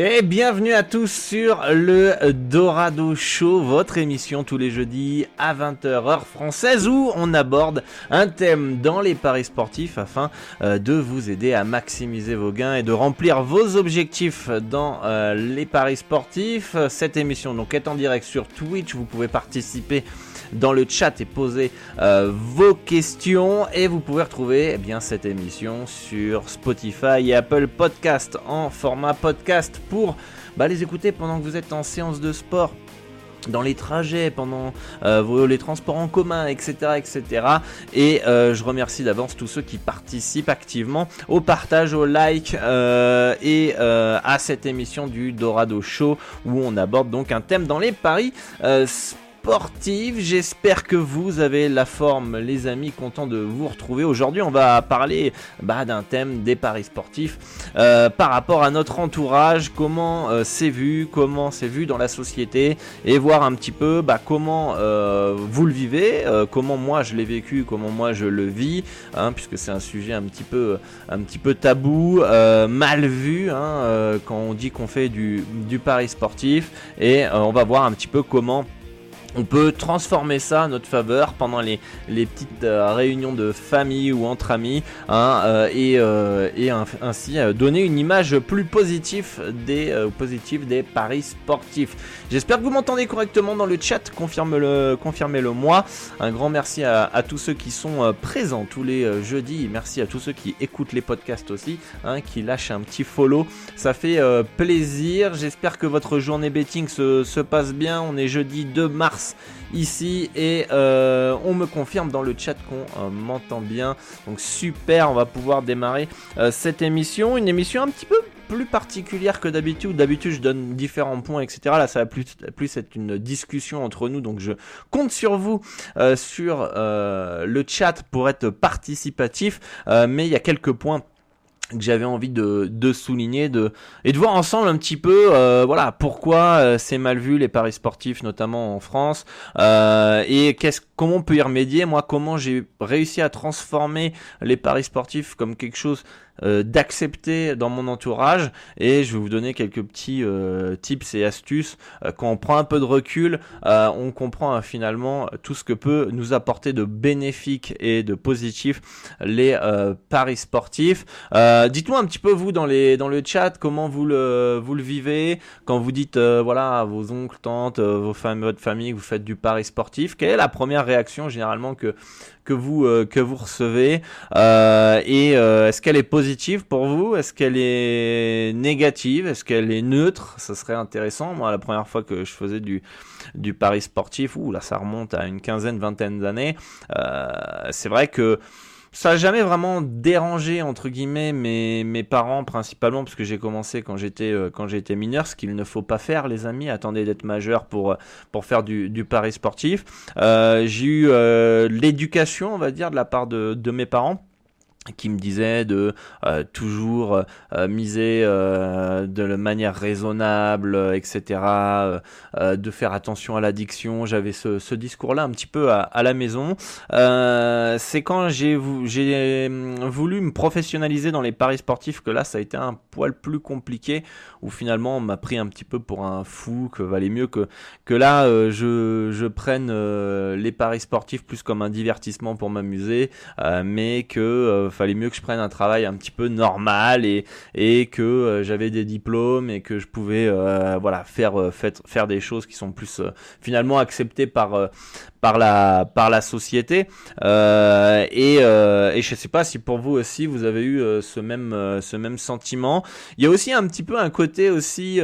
Et bienvenue à tous sur le Dorado Show, votre émission tous les jeudis à 20h heure française où on aborde un thème dans les paris sportifs afin euh, de vous aider à maximiser vos gains et de remplir vos objectifs dans euh, les paris sportifs. Cette émission donc est en direct sur Twitch, vous pouvez participer dans le chat et poser euh, vos questions. Et vous pouvez retrouver eh bien, cette émission sur Spotify et Apple Podcast en format podcast pour bah, les écouter pendant que vous êtes en séance de sport dans les trajets, pendant euh, les transports en commun, etc. etc. Et euh, je remercie d'avance tous ceux qui participent activement au partage, au like et à cette émission du Dorado Show où on aborde donc un thème dans les paris J'espère que vous avez la forme, les amis. Content de vous retrouver. Aujourd'hui, on va parler bah, d'un thème des paris sportifs euh, par rapport à notre entourage. Comment euh, c'est vu, comment c'est vu dans la société et voir un petit peu bah, comment euh, vous le vivez, comment moi je l'ai vécu, comment moi je le vis, hein, puisque c'est un sujet un petit peu, un petit peu tabou, mal vu hein, quand on dit qu'on fait du, du pari sportif. Et on va voir un petit peu comment on peut transformer ça à notre faveur pendant les, petites euh, réunions de famille ou entre amis hein, euh, et, euh, ainsi donner une image plus positive des, paris sportifs. J'espère que vous m'entendez correctement dans le chat, confirmez-le confirmez -le moi. Un grand merci à, tous ceux qui sont présents tous les jeudis, merci à tous ceux qui écoutent les podcasts aussi, hein, qui lâchent un petit follow, ça fait plaisir. J'espère que votre journée betting se, se passe bien, on est jeudi 2 mars ici et euh, on me confirme dans le chat qu'on euh, m'entend bien. Donc super, on va pouvoir démarrer euh, cette émission, une émission un petit peu plus particulière que d'habitude. D'habitude, je donne différents points, etc. Là, ça va plus, plus être une discussion entre nous. Donc, je compte sur vous sur le chat pour être participatif. mais il y a quelques points que j'avais envie de, de, souligner de, et de voir ensemble un petit peu euh, voilà pourquoi euh, c'est mal vu les paris sportifs notamment en France euh, et qu'est-ce comment on peut y remédier. Moi comment j'ai réussi à transformer les paris sportifs comme quelque chose euh, d'accepter dans mon entourage et je vais vous donner quelques petits euh, tips et astuces. Euh, quand on prend un peu de recul, on comprend finalement tout ce que peut nous apporter de bénéfique et de positif les paris sportifs. Dites-moi un petit peu vous dans les dans le chat comment vous le vous le vivez quand vous dites voilà à vos oncles, tantes, vos familles, votre famille, vous faites du pari sportif. Quelle est la première réaction généralement que que vous euh, que vous recevez euh, et euh, est-ce qu'elle est positive pour vous? Est-ce qu'elle est négative? Est-ce qu'elle est neutre? Ça serait intéressant. Moi, la première fois que je faisais du du pari sportif, ou là ça remonte à une quinzaine, vingtaine d'années. c'est vrai que ça n'a jamais vraiment dérangé entre guillemets mes, mes parents principalement parce que j'ai commencé quand j'étais euh, mineur ce qu'il ne faut pas faire les amis. Attendez d'être majeur pour pour faire du, pari sportif. Euh, j'ai eu euh, l'éducation on va dire de la part de mes parents qui me disait de euh, toujours euh, miser euh, de manière raisonnable, etc., de faire attention à l'addiction. J'avais ce, discours-là un petit peu à, la maison. c'est quand j'ai voulu me professionnaliser dans les paris sportifs que là, ça a été un poil plus compliqué, où finalement on m'a pris un petit peu pour un fou, que valait mieux que, que là, je, je prenne les paris sportifs plus comme un divertissement pour m'amuser, mais que fallait mieux que je prenne un travail un petit peu normal et, et que euh, j'avais des diplômes et que je pouvais euh, voilà faire, euh, faire, des choses qui sont plus finalement acceptées par par la par la société. Et et je sais pas si pour vous aussi vous avez eu ce même ce même sentiment. Il y a aussi un petit peu un côté aussi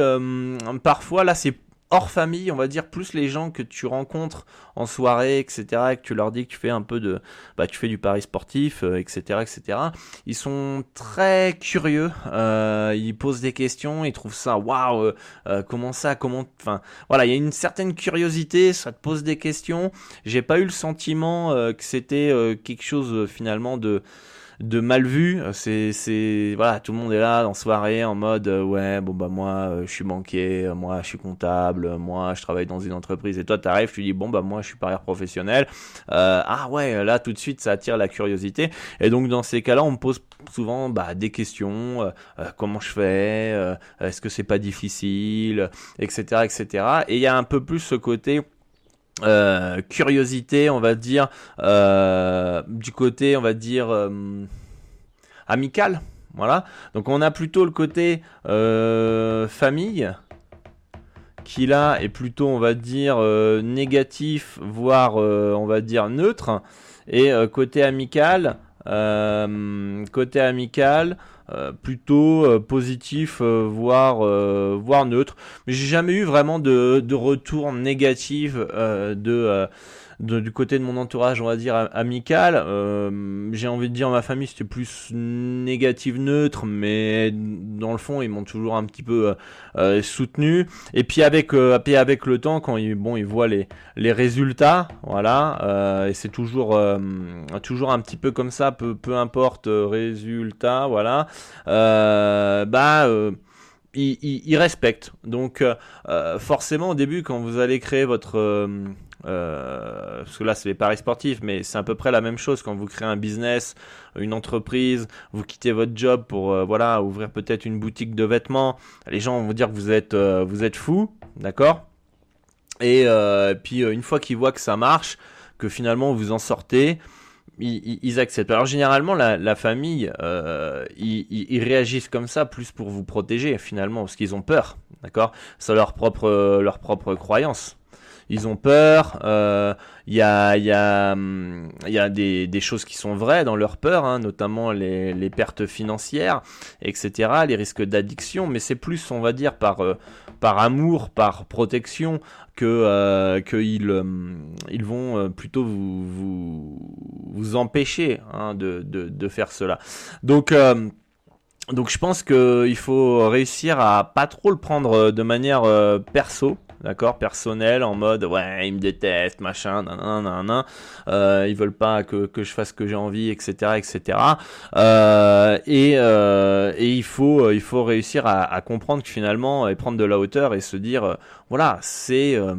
parfois là c'est hors famille, on va dire, plus les gens que tu rencontres en soirée, etc., et que tu leur dis que tu fais un peu de, bah, tu fais du pari sportif, etc., euh, etc., ils sont très curieux, euh, ils posent des questions, ils trouvent ça, waouh, euh, comment ça, comment, enfin, voilà, il y a une certaine curiosité, ça te pose des questions. J'ai pas eu le sentiment que c'était quelque chose finalement de de mal vu. C'est, c'est, voilà, tout le monde est là en soirée en mode, euh, ouais, bon bah moi, euh, je suis banquier, euh, moi, je suis comptable, moi, je travaille dans une entreprise. Et toi, t'arrives, tu dis, bon bah moi, je suis parieur professionnel. ah ouais, là, tout de suite, ça attire la curiosité. Et donc dans ces cas-là, on me pose souvent bah, des questions. comment je fais Est-ce que c'est pas difficile Etc. Etc. Et il y a un peu plus ce côté euh, curiosité, on va dire, euh, du côté, on va dire, euh, amical. Voilà. Donc on a plutôt le côté famille qui là est plutôt, on va dire, négatif, voire, on va dire, neutre. Et côté amical, côté amical, euh, plutôt euh, positif, euh, voire, voire neutre. Mais j'ai jamais eu vraiment de, de retour négatif de du côté de mon entourage, on va dire amical, euh, j'ai envie de dire ma famille c'était plus négative neutre, mais dans le fond ils m'ont toujours un petit peu euh, euh, soutenu. Et puis avec avec le temps, quand ils bon ils voient les les résultats, voilà, et c'est toujours toujours un petit peu comme ça, peu peu importe résultat, voilà, bah ils, ils, respectent. Donc forcément au début quand vous allez créer votre euh, parce que là c'est les paris sportifs, mais c'est à peu près la même chose quand vous créez un business, une entreprise, vous quittez votre job pour euh, voilà ouvrir peut-être une boutique de vêtements. Les gens vont vous dire que vous êtes euh, vous êtes fou, d'accord? Et puis une fois qu'ils voient que ça marche, que finalement vous en sortez, ils, acceptent. Alors généralement, la, famille, ils, réagissent comme ça plus pour vous protéger finalement, parce qu'ils ont peur, d'accord? C'est leur propre croyance ils ont peur. Il euh, y a, a des, choses qui sont vraies dans leur peur, hein, notamment les, pertes financières, etc., les risques d'addiction, mais c'est plus, on va dire, par, euh, amour, par protection, euh, qu'ils ils vont euh, plutôt vous, empêcher hein, de, faire cela. Donc donc je pense qu'il faut réussir à pas trop le prendre de manière perso, d'accord, personnel, en mode ouais, ils me détestent, machin, nan, nan, nan, euh, ils veulent pas que, que je fasse ce que j'ai envie, etc., etc. Euh, et, euh, et il faut il faut réussir à, à, comprendre que finalement et prendre de la hauteur et se dire euh, voilà c'est euh,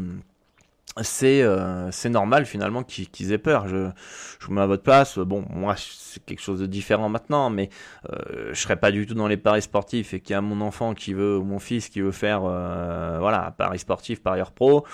c'est euh, c'est normal finalement qu'ils aient peur. Je, je vous mets à votre place. Bon, moi c'est quelque chose de différent maintenant, mais euh, je serais pas du tout dans les paris sportifs et qu'il y a mon enfant qui veut ou mon fils qui veut faire euh, voilà paris sportif, parieur pro,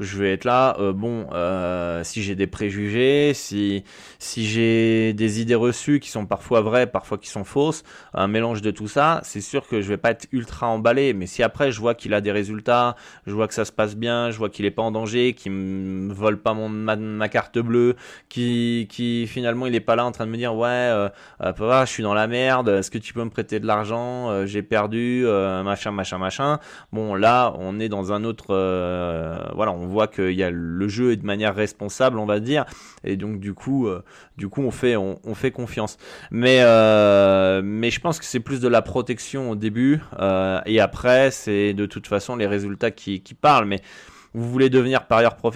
je vais être là. Euh, bon, euh, si j'ai des préjugés, si si j'ai des idées reçues qui sont parfois vraies, parfois qui sont fausses, un mélange de tout ça, c'est sûr que je vais pas être ultra emballé. Mais si après je vois qu'il a des résultats, je vois que ça se passe bien, je vois qu'il est pas en danger, qu'il me vole pas mon ma, carte bleue, qui qui finalement il est pas là en train de me dire ouais euh, papa je suis dans la merde, est-ce que tu peux me prêter de l'argent, euh, j'ai perdu, euh, machin machin machin. Bon là on est dans un autre euh, voilà on voit qu'il y a le jeu est de manière responsable on va dire et donc du coup du coup on fait on, fait confiance. Mais mais je pense que c'est plus de la protection au début et après c'est de toute façon les résultats qui qui parlent mais vous voulez devenir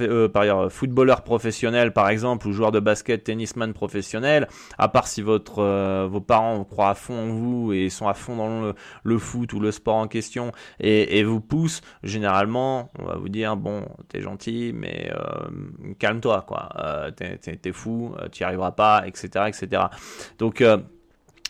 euh, parieur footballeur professionnel par exemple ou joueur de basket, tennisman professionnel, à part si votre euh, vos parents croient à fond en vous et sont à fond dans le, foot ou le sport en question et, vous poussent, généralement on va vous dire bon t'es gentil mais euh, calme-toi quoi, t'es fou, tu n'y arriveras pas, etc. etc. Donc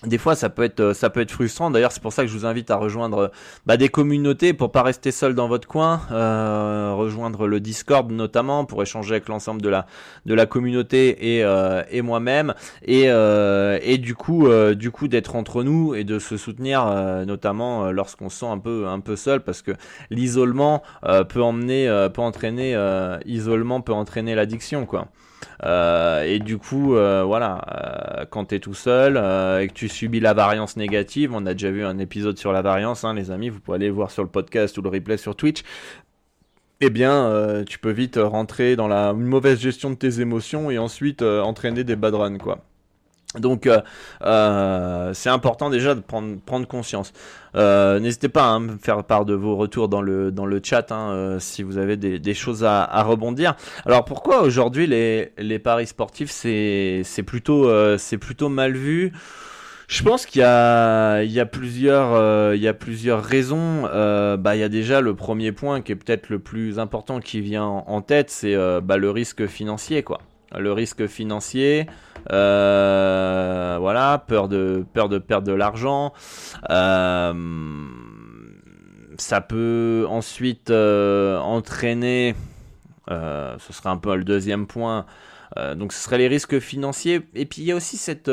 des fois ça peut être euh, ça peut être frustrant. D'ailleurs c'est pour ça que je vous invite à rejoindre bah, des communautés pour pas rester seul dans votre coin euh, rejoindre le Discord notamment pour échanger avec l'ensemble de la de la communauté et, euh, et moi-même. Et, et du coup du coup d'être entre nous et de se soutenir notamment lorsqu'on se sent un peu un peu seul. Parce que l'isolement peut emmener peut entraîner isolement peut entraîner l'addiction quoi euh, et du coup, euh, voilà, euh, quand tu es tout seul et que tu subis la variance négative, on a déjà vu un épisode sur la variance, hein, les amis, vous pouvez aller voir sur le podcast ou le replay sur Twitch. Eh bien, tu peux vite rentrer dans la mauvaise gestion de tes émotions et ensuite entraîner des bad runs, quoi. Donc euh, euh, c'est important déjà de prendre, prendre conscience. Euh, n'hésitez pas à me faire part de vos retours dans le, dans le chat hein, si vous avez des, choses à, rebondir. Alors pourquoi aujourd'hui les, les paris sportifs c'est plutôt, c'est plutôt mal vu? Je pense qu'il y a, il y a plusieurs, il y a plusieurs raisons. bah, il y a déjà le premier point qui est peut-être le plus important qui vient en, tête, c'est bah, le risque financier, quoi le risque financier, euh, voilà, peur de perdre de l'argent. Euh, ça peut ensuite euh, entraîner, ce serait un peu le deuxième point. donc ce serait les risques financiers. Et puis il y a aussi cette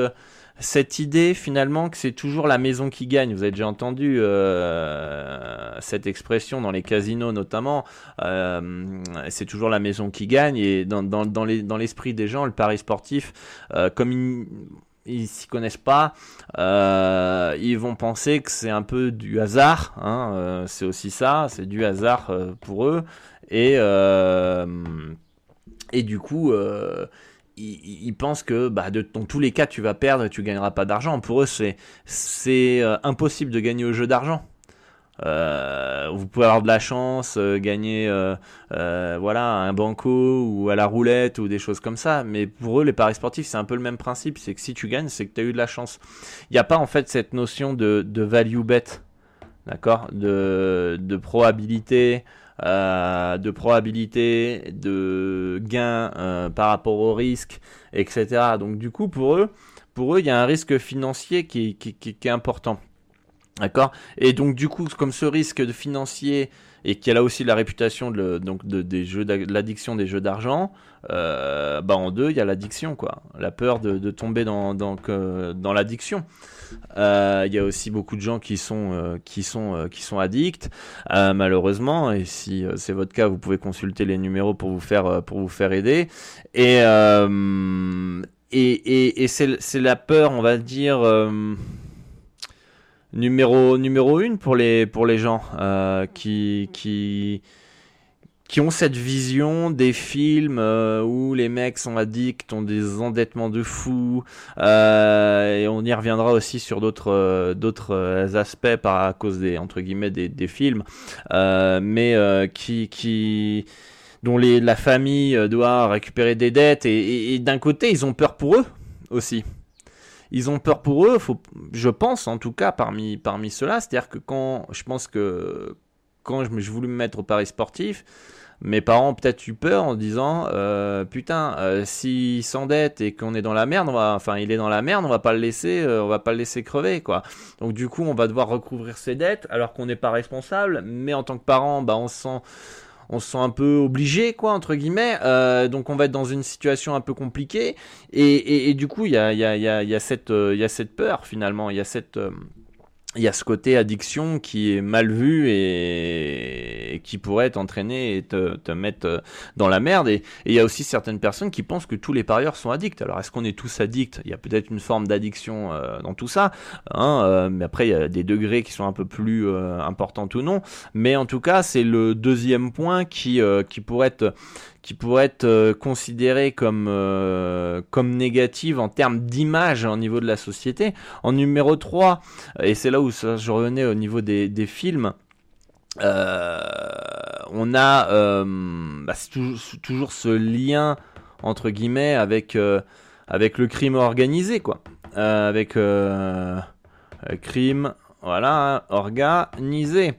cette idée finalement que c'est toujours la maison qui gagne. Vous avez déjà entendu euh, cette expression dans les casinos notamment. Euh, c'est toujours la maison qui gagne et dans, dans, dans l'esprit des gens, le pari sportif, euh, comme ils, ils s'y connaissent pas, ils vont penser que c'est un peu du hasard. Hein, c'est aussi ça, c'est du hasard pour eux et et du coup ils, pensent que bah, dans tous les cas tu vas perdre et tu gagneras pas d'argent. Pour eux c'est euh, impossible de gagner au jeu d'argent. Euh, vous pouvez avoir de la chance, euh, gagner voilà un banco ou à la roulette ou des choses comme ça, mais pour eux les paris sportifs c'est un peu le même principe, c'est que si tu gagnes c'est que tu as eu de la chance. Il n'y a pas en fait cette notion de, value bet, d'accord, de probabilité. Euh, de probabilité, de gain euh, par rapport au risque, etc. Donc du coup, pour eux, pour eux, il y a un risque financier qui, qui, qui, est important. D'accord? Et donc du coup, comme ce risque de financier et qui a là aussi la réputation de, donc de, des jeux l'addiction des jeux d'argent, euh, bah en deux il y a l'addiction quoi, la peur de, de tomber dans dans, dans l'addiction. Euh, il y a aussi beaucoup de gens qui sont euh, qui sont euh, qui sont addicts. Malheureusement et si c'est votre cas vous pouvez consulter les numéros pour vous faire pour vous faire aider. Et et, et, et c'est la peur on va dire numéro numéro une pour les pour les gens qui qui qui ont cette vision des films euh, où les mecs sont addicts, ont des endettements de fous, euh, et on y reviendra aussi sur d'autres euh, d'autres aspects par à cause des entre guillemets des, des films, mais qui qui dont les, la famille doit récupérer des dettes et, d'un côté ils ont peur pour eux aussi. Ils ont peur pour eux, faut, je pense en tout cas parmi parmi ceux-là, c'est-à-dire que quand je pense que quand je, je voulais me mettre au paris sportif, mes parents ont peut-être eu peur en disant euh, putain euh, s'il s'endette et qu'on est dans la merde on va enfin il est dans la merde on va pas le laisser euh, on va pas le laisser crever quoi. Donc du coup on va devoir recouvrir ses dettes alors qu'on n'est pas responsable. Mais en tant que parent bah on se sent on se sent un peu obligé quoi entre guillemets. Donc on va être dans une situation un peu compliquée. Et, du coup il y a, cette il y a cette peur finalement. Il y a cette il y a ce côté addiction qui est mal vu et, qui pourrait t'entraîner et te, te, mettre euh, dans la merde. Et, il y a aussi certaines personnes qui pensent que tous les parieurs sont addicts. Alors est-ce qu'on est tous addicts? Il y a peut-être une forme d'addiction euh, dans tout ça, hein, euh, mais après il y a des degrés qui sont un peu plus importants ou non. Mais en tout cas, c'est le deuxième point qui qui pourrait être qui pourrait être euh, considérée comme, euh, comme négative en termes d'image au niveau de la société. En numéro 3, et c'est là où je revenais au niveau des, des films, on a bah, toujours, ce lien entre guillemets avec avec le crime organisé quoi, avec crime voilà organisé.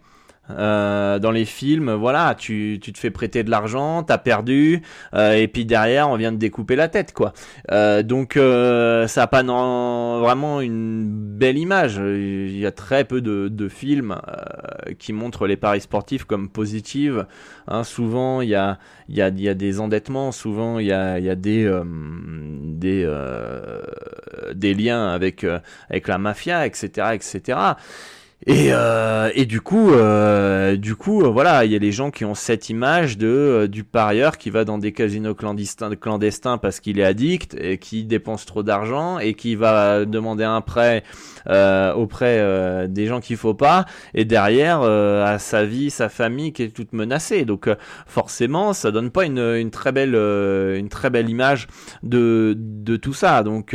Euh, dans les films, voilà, tu, tu te fais prêter de l'argent, t'as perdu, euh, et puis derrière on vient de découper la tête, quoi. Euh, donc euh, ça a pas vraiment une belle image. Il y a très peu de, de films euh, qui montrent les paris sportifs comme positives. Hein, souvent il y a, y, a, y a des endettements, souvent il y a, y a des des des liens avec avec la mafia, etc., etc. Et, euh, et du coup, euh, du coup, euh, voilà, il y a les gens qui ont cette image de euh, du parieur qui va dans des casinos clandestins, clandestins parce qu'il est addict et qui dépense trop d'argent et qui va demander un prêt euh, auprès des gens qu'il faut pas et derrière à sa vie, sa famille qui est toute menacée. Donc forcément, ça donne pas une, une très belle une très belle image de de tout ça. Donc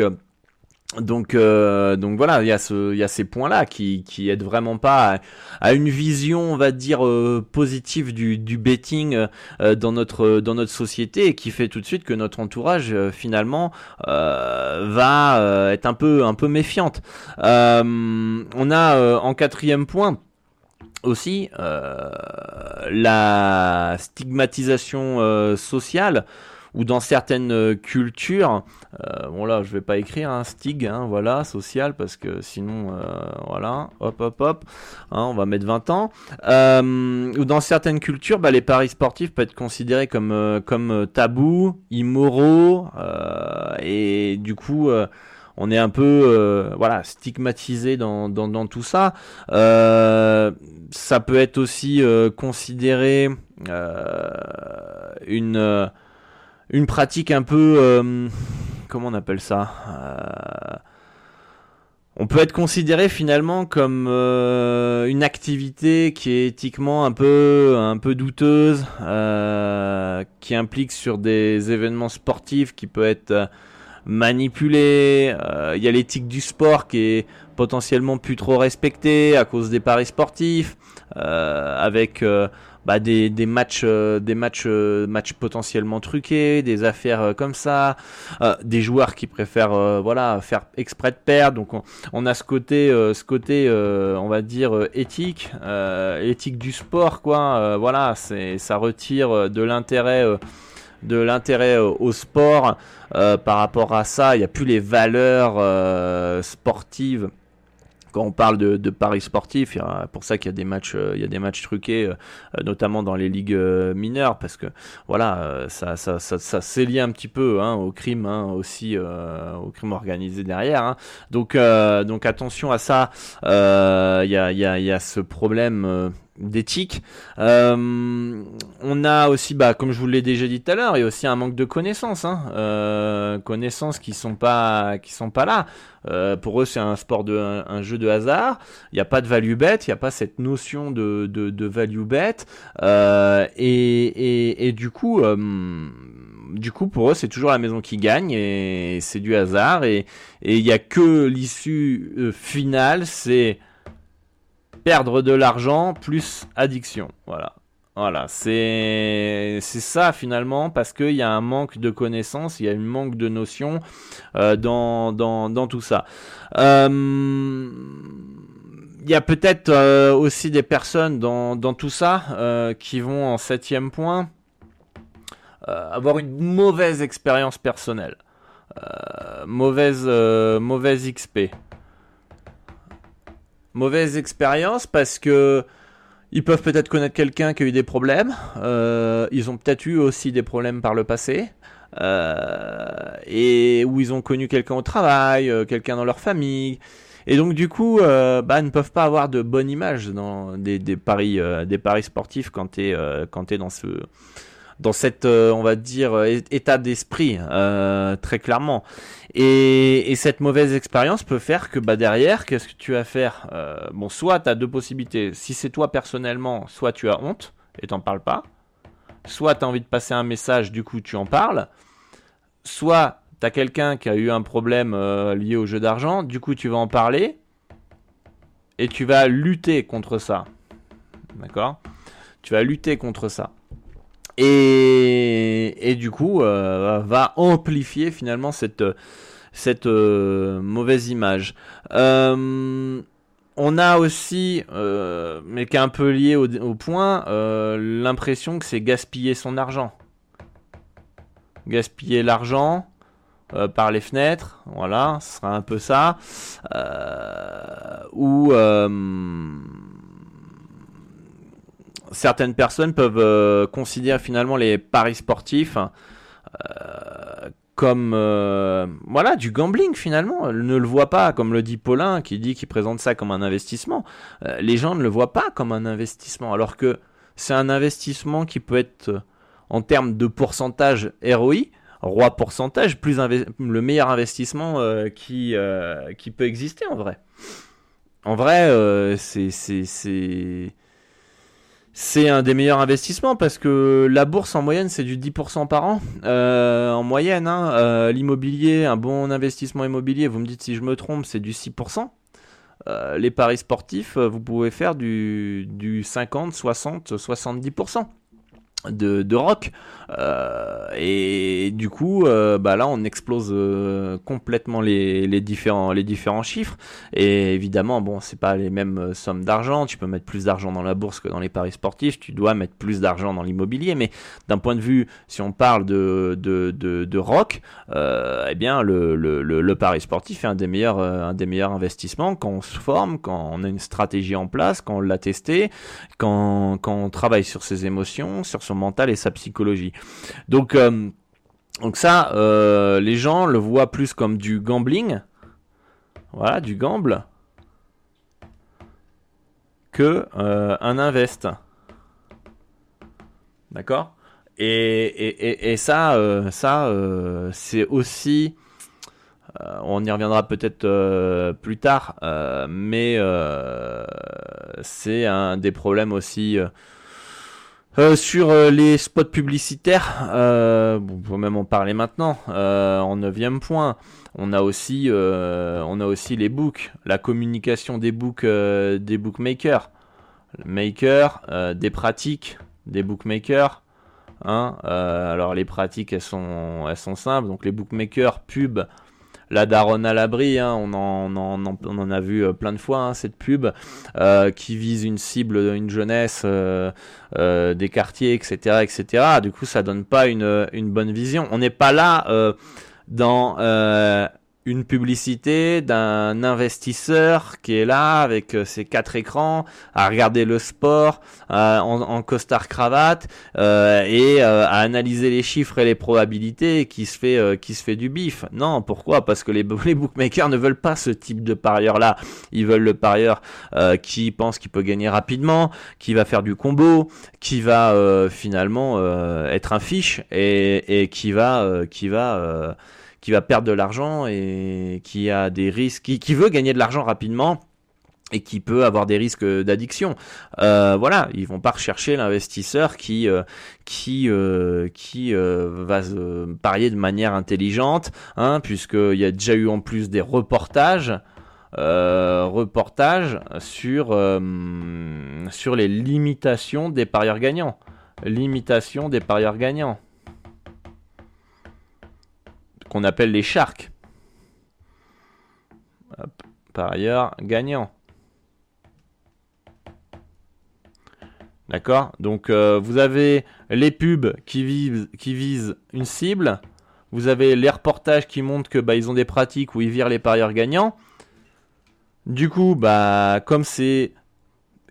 donc, euh, donc voilà, il y a y a ces points-là qui, qui aident vraiment pas à, une vision, on va dire euh, positive du, du betting euh, dans notre, dans notre société et qui fait tout de suite que notre entourage finalement va être un peu, un peu méfiante. on a en quatrième point aussi la stigmatisation sociale ou dans certaines euh, cultures, euh, bon là je vais pas écrire un hein, stig, hein, voilà, social, parce que sinon, euh, voilà, hop hop hop, hein, on va mettre 20 ans, ou dans certaines cultures, bah, les paris sportifs peuvent être considérés comme, comme tabous, immoraux, et du coup on est un peu voilà stigmatisé dans, dans, dans tout ça. ça peut être aussi considéré une une pratique un peu euh, comment on appelle ça euh, on peut être considéré finalement comme euh, une activité qui est éthiquement un peu un peu douteuse, qui implique sur des événements sportifs qui peut être manipulé. Il y a l'éthique du sport qui est potentiellement plus trop respectée à cause des paris sportifs, avec bah, des, des matchs, euh, des matchs, euh, matchs potentiellement truqués, des affaires euh, comme ça, des joueurs qui préfèrent voilà faire exprès de perdre. Donc on, a ce côté, ce côté, on va dire éthique, éthique du sport quoi. voilà, c'est ça retire de l'intérêt de l'intérêt au sport par rapport à ça. Il n'y a plus les valeurs sportives quand on parle de, paris sportifs, c'est pour ça qu'il y a des matchs, euh, il y a des matchs truqués, euh, notamment dans les ligues euh, mineures, parce que voilà, ça, ça, ça, ça s'est lié un petit peu hein, au crime, hein, aussi au crime organisé derrière. Hein. Donc, donc attention à ça. Il y a, y, a, y, a, ce problème d'éthique. Euh, on a aussi, bah, comme je vous l'ai déjà dit tout à l'heure, il y a aussi un manque de connaissances, hein. euh, connaissances qui sont pas, qui sont pas là. Euh, pour eux, c'est un sport de, un, jeu de hasard. Il n'y a pas de value bet, il n'y a pas cette notion de, de, value bet, et, et, et, du coup. Du coup, pour eux, c'est toujours la maison qui gagne et c'est du hasard et il n'y a que l'issue finale, c'est perdre de l'argent plus addiction. Voilà. Voilà, c'est ça finalement parce qu'il y a un manque de connaissances, il y a un manque de notions euh, dans, tout ça. Euh, il y a peut-être euh, aussi des personnes dans, dans tout ça qui vont en septième point avoir une mauvaise expérience personnelle, mauvaise XP mauvaise expérience parce que ils peuvent peut-être connaître quelqu'un qui a eu des problèmes. Euh, ils ont peut-être eu aussi des problèmes par le passé. Euh, et où ils ont connu quelqu'un au travail, euh, quelqu'un dans leur famille. Et donc du coup, bah, ne peuvent pas avoir de bonne image dans des, paris, des paris sportifs quand tu es, es dans ce dans cette, euh, on va dire, euh, état d'esprit, euh, très clairement. Et, et, cette mauvaise expérience peut faire que bah, derrière, qu'est-ce que tu vas faire? Bon, soit tu as deux possibilités. Si c'est toi personnellement, soit tu as honte et t'en parles pas. Soit tu as envie de passer un message, du coup tu en parles. Soit tu as quelqu'un qui a eu un problème lié au jeu d'argent, du coup tu vas en parler et tu vas lutter contre ça. D'accord? Tu vas lutter contre ça. Et, du coup, euh, va amplifier finalement cette, cette euh, mauvaise image. Euh, on a aussi, mais qui est un peu lié au, au point, l'impression que c'est gaspiller son argent. Gaspiller l'argent, par les fenêtres, voilà, ce sera un peu ça. Ou certaines personnes peuvent considérer finalement les paris sportifs comme voilà du gambling finalement. ne le voient pas comme le dit Paulin qui dit qu'il présente ça comme un investissement. les gens ne le voient pas comme un investissement alors que c'est un investissement qui peut être en termes de pourcentage ROI roi pourcentage, plus le meilleur investissement euh, qui, euh, qui peut exister en vrai. En vrai, euh, c'est c'est un des meilleurs investissements parce que la bourse en moyenne c'est du 10% par an. en moyenne, hein, l'immobilier, un bon investissement immobilier, vous me dites si je me trompe, c'est du 6%. les paris sportifs, vous pouvez faire du 50, 60, 70% de, de rock. Euh, et du coup euh, bah là on explose euh, complètement les, les, différents les différents chiffres. Et évidemment bon c'est pas les mêmes sommes d'argent. Tu peux mettre plus d'argent dans la bourse que dans les paris sportifs. Tu dois mettre plus d'argent dans l'immobilier. Mais d'un point de vue si on parle de de, de, de rock eh bien le, le, le, le, pari sportif est un des meilleurs un des meilleurs investissements quand on se forme quand on a une stratégie en place quand on l'a testé quand quand on travaille sur ses émotions sur son mental et sa psychologie. Donc, euh, ça, euh, les gens le voient plus comme du gambling, voilà, du gamble, que euh, un invest. D'accord? Et, et, ça, ça c'est aussi on y reviendra peut-être plus tard, mais c'est un des problèmes aussi euh, sur euh, les spots publicitaires, euh, on peut même en parler maintenant. en neuvième point, on a aussi, on a aussi les books, la communication des books, des bookmakers, makers, des pratiques, des bookmakers. Hein, alors les pratiques, elles sont, elles sont simples. Donc les bookmakers, pub, la daronne à l'abri, hein, on, en, a vu euh, plein de fois hein, cette pub euh, qui vise une cible, une jeunesse, euh, des quartiers, etc., etc. Du coup, ça donne pas une bonne vision. On n'est pas là dans une publicité d'un investisseur qui est là avec euh, ses quatre écrans à regarder le sport euh, en, costard cravate euh, et à analyser les chiffres et les probabilités qui se fait qui se fait du bif. Non, pourquoi? Parce que les, bookmakers ne veulent pas ce type de parieur là. Ils veulent le parieur qui pense qu'il peut gagner rapidement, qui va faire du combo, qui va finalement être un fiche et, et qui va qui va qui va perdre de l'argent et qui a des risques, qui, veut gagner de l'argent rapidement et qui peut avoir des risques d'addiction. Euh, voilà, ils vont pas rechercher l'investisseur qui euh, qui euh, qui va parier de manière intelligente, hein, puisqu'il y a déjà eu en plus des reportages. reportages sur sur les limitations des parieurs gagnants, limitation des parieurs gagnants qu'on appelle les sharks. par ailleurs, gagnant. D'accord Donc euh, vous avez les pubs qui visent, qui visent une cible. Vous avez les reportages qui montrent que bah, ils ont des pratiques où ils virent les parieurs gagnants. Du coup, bah comme c'est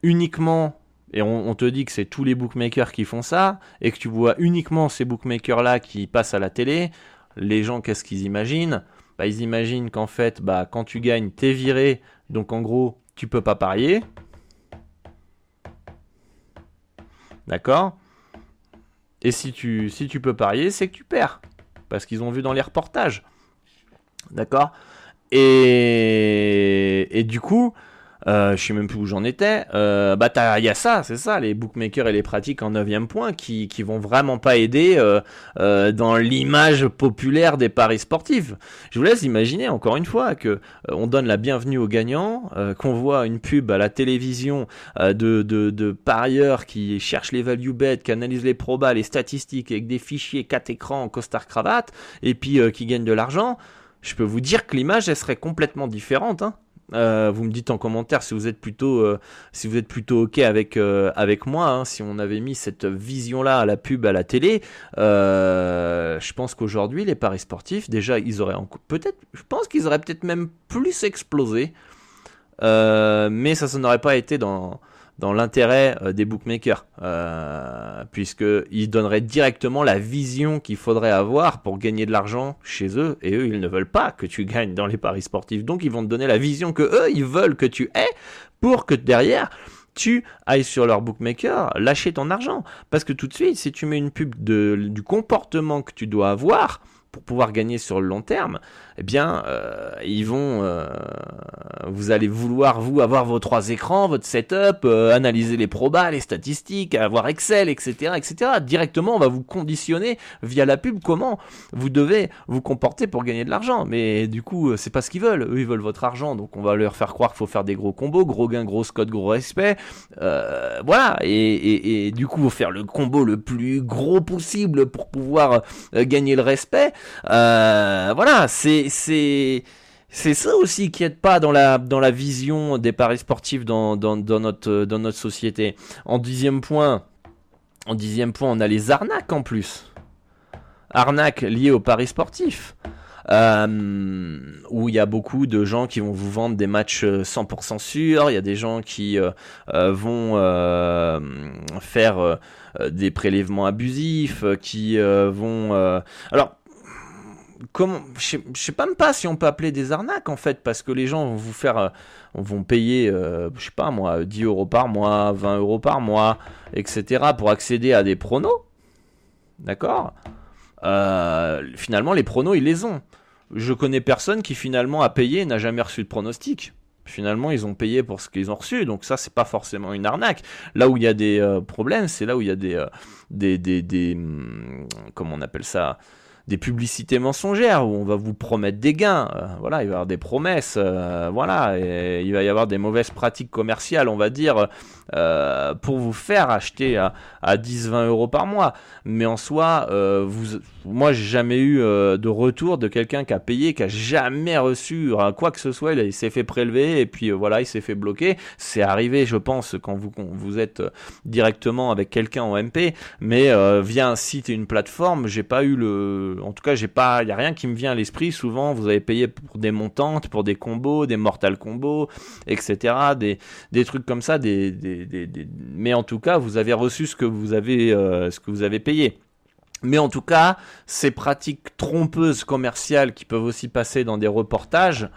uniquement et on, on, te dit que c'est tous les bookmakers qui font ça et que tu vois uniquement ces bookmakers là qui passent à la télé, les gens, qu'est-ce qu'ils imaginent? Bah, Ils imaginent qu'en fait, bah, quand tu gagnes, t'es viré, donc en gros, tu peux pas parier. D'accord? Et si tu, si tu peux parier, c'est que tu perds. Parce qu'ils ont vu dans les reportages. D'accord? Et, et, du coup, euh, je sais même plus où j'en étais. Euh, bah, il y a ça, c'est ça, les bookmakers et les pratiques en 9 point qui, qui vont vraiment pas aider euh, euh, dans l'image populaire des paris sportifs. Je vous laisse imaginer encore une fois que euh, on donne la bienvenue aux gagnants, qu'on voit une pub à la télévision de, de, de, parieurs qui cherchent les value bets, qui analysent les probas, les statistiques avec des fichiers 4 écrans, costard cravate, et puis qui gagnent de l'argent. Je peux vous dire que l'image elle serait complètement différente. Hein. Euh, vous me dites en commentaire si vous êtes plutôt, euh, si vous êtes plutôt ok avec euh, avec moi. Hein, si on avait mis cette vision là à la pub à la télé, je pense qu'aujourd'hui les paris sportifs, déjà ils auraient peut-être, je pense qu'ils auraient peut-être même plus explosé, mais ça, ça n'aurait pas été dans dans l'intérêt euh, des bookmakers, euh, puisqu'ils donneraient directement la vision qu'il faudrait avoir pour gagner de l'argent chez eux, et eux, ils ne veulent pas que tu gagnes dans les paris sportifs, donc ils vont te donner la vision que eux, ils veulent que tu aies, pour que derrière, tu ailles sur leur bookmaker, lâcher ton argent. Parce que tout de suite, si tu mets une pub de, du comportement que tu dois avoir, pour pouvoir gagner sur le long terme, eh bien, euh, ils vont, euh, vous allez vouloir vous avoir vos trois écrans, votre setup, euh, analyser les probas, les statistiques, avoir Excel, etc., etc. Directement, on va vous conditionner via la pub comment vous devez vous comporter pour gagner de l'argent. Mais du coup, c'est pas ce qu'ils veulent. Eux, ils veulent votre argent, donc on va leur faire croire qu'il faut faire des gros combos, gros gains, gros code, gros respect. voilà. Et, du coup, faire le combo le plus gros possible pour pouvoir gagner le respect. Voilà. C'est c'est c'est ça aussi qui aide pas dans la, dans la vision des paris sportifs dans, dans, notre, dans notre société. En dixième point, en dixième point, on a les arnaques en plus. Arnaques liées aux paris sportifs. Euh, où il y a beaucoup de gens qui vont vous vendre des matchs 100% euh, sûrs, il y a des gens qui euh, vont faire des prélèvements abusifs, qui vont... alors, comment, je sais pas même pas si on peut appeler des arnaques en fait, parce que les gens vont vous faire, euh, vont payer, euh, je sais pas moi, 10 euros par mois, 20 euros par mois, etc. pour accéder à des pronos. D'accord? Euh, Finalement, les pronos, ils les ont. Je connais personne qui finalement a payé et n'a jamais reçu de pronostic. Finalement, ils ont payé pour ce qu'ils ont reçu, donc ça, c'est pas forcément une arnaque. Là où il y a des problèmes, c'est là où il y a des, des, des, des, hum, comment on appelle ça? Des publicités mensongères où on va vous promettre des gains. Euh, voilà, il va y avoir des promesses. Euh, voilà, et il va y avoir des mauvaises pratiques commerciales, on va dire, euh, pour vous faire acheter à, à 10-20 euros par mois. Mais en soi, vous, moi, j'ai jamais eu de retour de quelqu'un qui a payé, qui a jamais reçu quoi que ce soit. Il, s'est fait prélever et puis voilà, il s'est fait bloquer. C'est arrivé, je pense, quand vous, vous êtes directement avec quelqu'un en MP, mais via un site et une plateforme, j'ai pas eu le en tout cas, j'ai pas, il y a rien qui me vient à l'esprit. Souvent, vous avez payé pour des montantes, pour des combos, des mortal combos, etc. Des, des trucs comme ça. Des, mais en tout cas, vous avez reçu ce que vous avez, euh, ce que vous avez payé. Mais en tout cas, ces pratiques trompeuses commerciales qui peuvent aussi passer dans des reportages,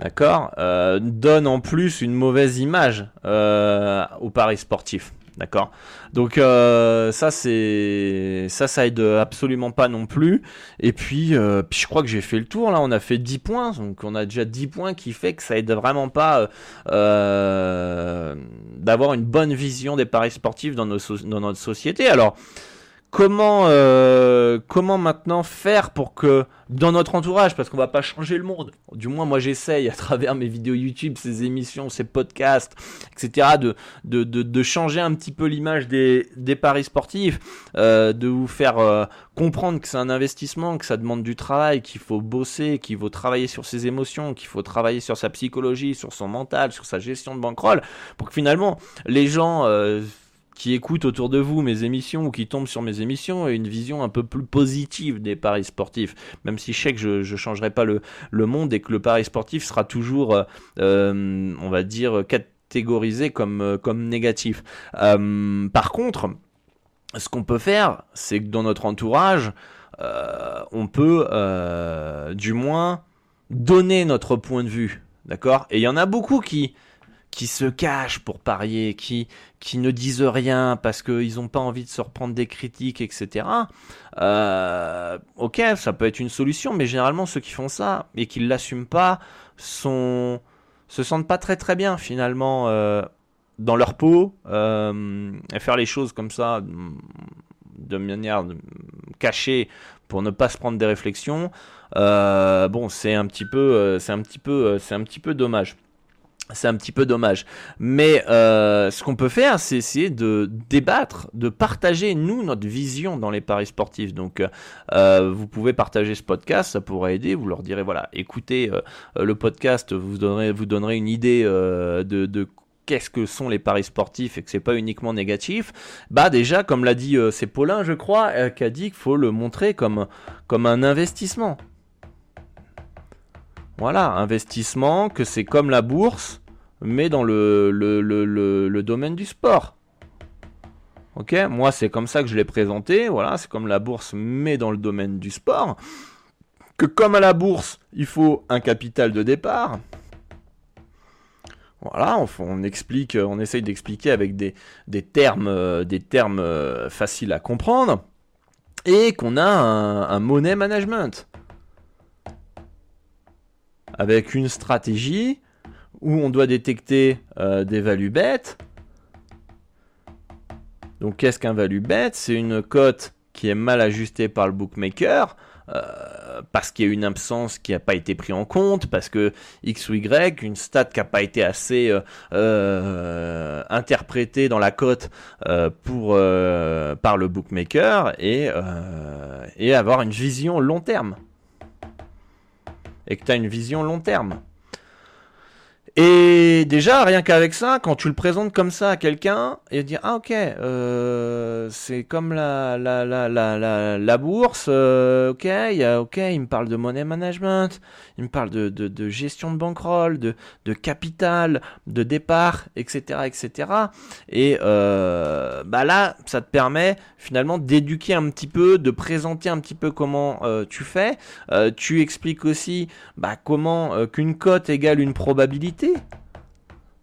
d'accord, euh, donnent en plus une mauvaise image euh, au paris sportif. D'accord. Donc euh, ça c'est ça ça aide absolument pas non plus. Et puis, euh, je crois que j'ai fait le tour là, on a fait 10 points. Donc on a déjà 10 points qui fait que ça aide vraiment pas euh, d'avoir une bonne vision des paris sportifs dans, dans notre société. Alors comment euh, comment maintenant faire pour que dans notre entourage, parce qu'on va pas changer le monde, du moins moi j'essaye à travers mes vidéos YouTube, ces émissions, ces podcasts, etc., de, de, changer un petit peu l'image des, des paris sportifs, euh, de vous faire euh, comprendre que c'est un investissement, que ça demande du travail, qu'il faut bosser, qu'il faut travailler sur ses émotions, qu'il faut travailler sur sa psychologie, sur son mental, sur sa gestion de bankroll, pour que finalement les gens qui écoutent autour de vous mes émissions ou qui tombent sur mes émissions aient une vision un peu plus positive des paris sportifs. Même si je sais que je ne changerai pas le, le, monde et que le pari sportif sera toujours, euh, euh, on va dire, catégorisé comme, euh, comme négatif. par contre, ce qu'on peut faire, c'est que dans notre entourage, on peut du moins donner notre point de vue. D'accord? Et il y en a beaucoup qui, qui se cachent pour parier, qui, qui ne disent rien parce qu'ils n'ont pas envie de se reprendre des critiques, etc. Euh, ok, ça peut être une solution, mais généralement ceux qui font ça et qui ne l'assument pas sont, se sentent pas très très bien finalement dans leur peau, et faire les choses comme ça de manière cachée pour ne pas se prendre des réflexions, bon, c'est un petit peu, c'est un petit peu, c'est un petit peu dommage c'est un petit peu dommage. Mais euh, ce qu'on peut faire, c'est essayer de débattre, de partager, nous, notre vision dans les paris sportifs. Donc, euh, vous pouvez partager ce podcast, ça pourrait aider. Vous leur direz, voilà, écoutez euh, le podcast, vous donnerez, vous donnerez une idée de, qu'est-ce que sont les paris sportifs et que c'est pas uniquement négatif, bah déjà, comme l'a dit, c'est Paulin, je crois, qui a dit qu'il faut le montrer comme un investissement. Voilà, investissement, que c'est comme la bourse, mais dans le, le, domaine du sport. Ok, moi c'est comme ça que je l'ai présenté. Voilà, c'est comme la bourse, mais dans le domaine du sport. Que comme à la bourse, il faut un capital de départ. Voilà, on, explique, on essaye d'expliquer avec des, termes, des termes euh, faciles à comprendre, et qu'on a un, un money management avec une stratégie où on doit détecter euh, des values bêtes. Donc qu'est-ce qu'un value bet C'est une cote qui est mal ajustée par le bookmaker. Euh, parce qu'il y a une absence qui n'a pas été prise en compte, parce que X ou Y, une stat qui n'a pas été assez euh, interprétée dans la cote par le bookmaker et avoir une vision long terme. Et que tu as une vision long terme. Et déjà, rien qu'avec ça, quand tu le présentes comme ça à quelqu'un, et dire ah ok, euh, c'est comme la la la la la, bourse, euh, ok, il ok, il me parle de money management, il me parle de de, gestion de bankroll, de de capital, de départ, etc. etc. Et euh, bah là, ça te permet finalement d'éduquer un petit peu, de présenter un petit peu comment tu fais. Tu expliques aussi bah, comment qu'une cote égale une probabilité.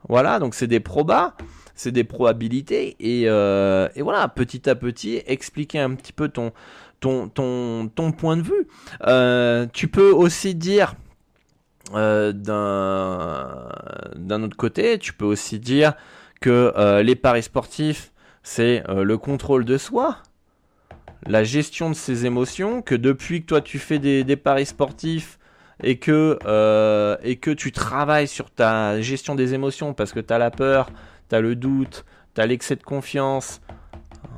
Voilà, donc c'est des probas, c'est des probabilités. Et, et, voilà, petit à petit, expliquer un petit peu ton, ton, point de vue. tu peux aussi dire... Euh, d'un autre côté, tu peux aussi dire que les paris sportifs, c'est euh, le contrôle de soi, la gestion de ses émotions, que depuis que toi tu fais des, paris sportifs et que, euh, et que tu travailles sur ta gestion des émotions parce que tu as la peur, tu as le doute, tu as l'excès de confiance,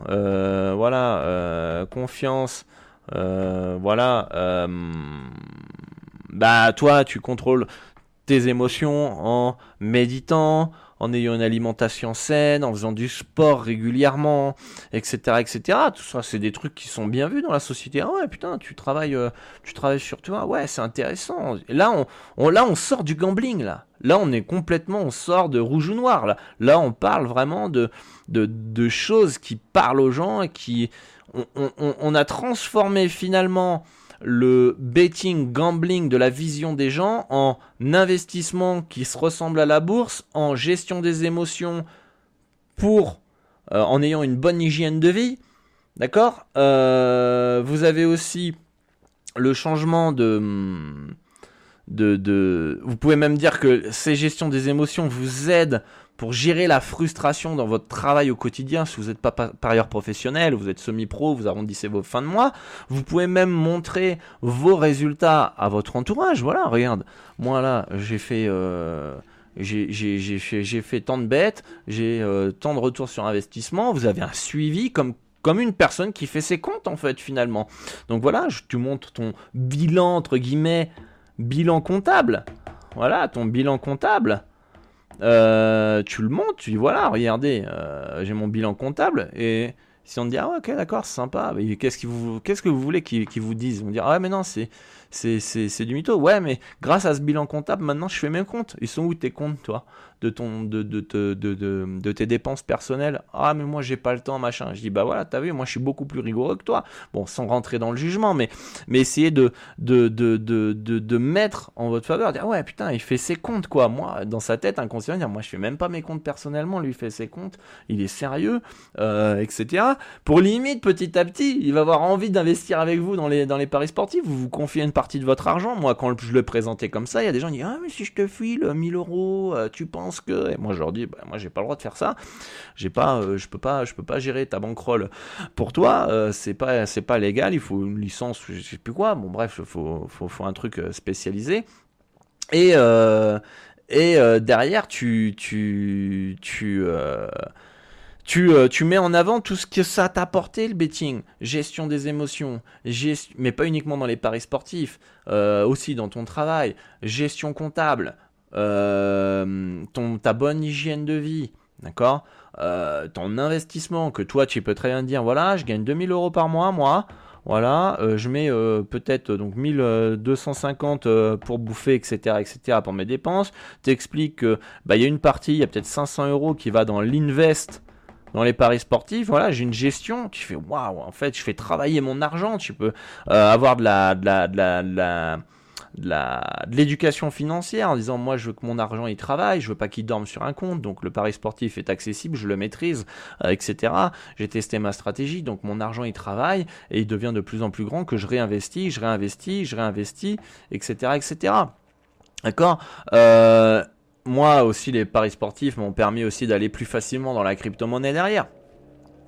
euh, voilà, confiance, voilà, bah toi tu contrôles tes émotions en méditant, en ayant une alimentation saine, en faisant du sport régulièrement, etc., etc. Tout ça, c'est des trucs qui sont bien vus dans la société. Ah ouais, putain, tu travailles, euh, tu travailles sur toi. Ouais, c'est intéressant. là, on, là, on sort du gambling là. Là, on est complètement, on sort de rouge ou noir là. Là, on parle vraiment de de, de choses qui parlent aux gens et qui on, on, on a transformé finalement le betting, gambling de la vision des gens en investissement qui se ressemble à la bourse, en gestion des émotions pour euh, en ayant une bonne hygiène de vie. D'accord euh, Vous avez aussi le changement de, de, de... Vous pouvez même dire que ces gestions des émotions vous aident pour gérer la frustration dans votre travail au quotidien, si vous n'êtes pas par ailleurs professionnel, vous êtes semi-pro, vous arrondissez vos fins de mois, vous pouvez même montrer vos résultats à votre entourage. Voilà, regarde, moi là, j'ai fait... Euh, fait, fait, tant de bêtes, j'ai euh, tant de retours sur investissement, vous avez un suivi comme comme une personne qui fait ses comptes en fait finalement. Donc voilà, tu montres ton bilan entre guillemets, bilan comptable. Voilà, ton bilan comptable. Euh, tu le montes, tu dis voilà, regardez, euh, j'ai mon bilan comptable et si on te dit ah ok d'accord sympa, qu'est-ce que vous qu'est-ce que vous voulez qu'ils vous disent? Ils vont dire ah mais non c'est c'est du mytho, ouais mais grâce à ce bilan comptable maintenant je fais mes comptes. Ils sont où tes comptes toi? De, ton, de, de, de, de, tes dépenses personnelles. Ah, mais moi, j'ai pas le temps, machin. Je dis, bah voilà, t'as vu, moi, je suis beaucoup plus rigoureux que toi. Bon, sans rentrer dans le jugement, mais, mais essayer de, de, de, de, mettre en votre faveur, dire, ouais, putain, il fait ses comptes, quoi. Moi, dans sa tête, inconsciemment, dire, moi, je fais même pas mes comptes personnellement, lui fait ses comptes, il est sérieux, euh, etc. Pour limite, petit à petit, il va avoir envie d'investir avec vous dans les, dans les paris sportifs. Vous vous confiez une partie de votre argent. Moi, quand je le présentais comme ça, il y a des gens qui disent, ah, mais si je te file 1000 euros, euh, tu penses que. Et moi, je leur dis, bah, moi, j'ai pas le droit de faire ça. J'ai pas, euh, je peux pas, je peux pas gérer ta bankroll pour toi. c'est pas, c'est pas légal. Il faut une licence, je sais plus quoi. Bon, bref, faut, faut, faut, un truc spécialisé. Et, et derrière, tu, tu, tu, tu, euh, tu mets en avant tout ce que ça t'a apporté le betting, gestion des émotions, mais pas uniquement dans les paris sportifs, euh, aussi dans ton travail, gestion comptable, euh, ton, ta bonne hygiène de vie, d'accord? Ton investissement, que toi tu peux très bien dire, voilà, je gagne 2000 euros par mois, moi, voilà, je mets peut-être donc 1250 pour bouffer, etc., etc., pour mes dépenses. T'expliques que bah il y a une partie, il y a peut-être 500 euros qui va dans l'invest dans les paris sportifs, voilà, j'ai une gestion. Tu fais waouh, en fait, je fais travailler mon argent. Tu peux euh, avoir de la, de la, de la, de la, de l'éducation financière en disant moi je veux que mon argent il travaille, je veux pas qu'il dorme sur un compte, donc le pari sportif est accessible, je le maîtrise, euh, etc. J'ai testé ma stratégie, donc mon argent il travaille et il devient de plus en plus grand que je réinvestis, je réinvestis, je réinvestis, etc., etc. D'accord? Euh, moi aussi, les paris sportifs m'ont permis aussi d'aller plus facilement dans la crypto-monnaie derrière.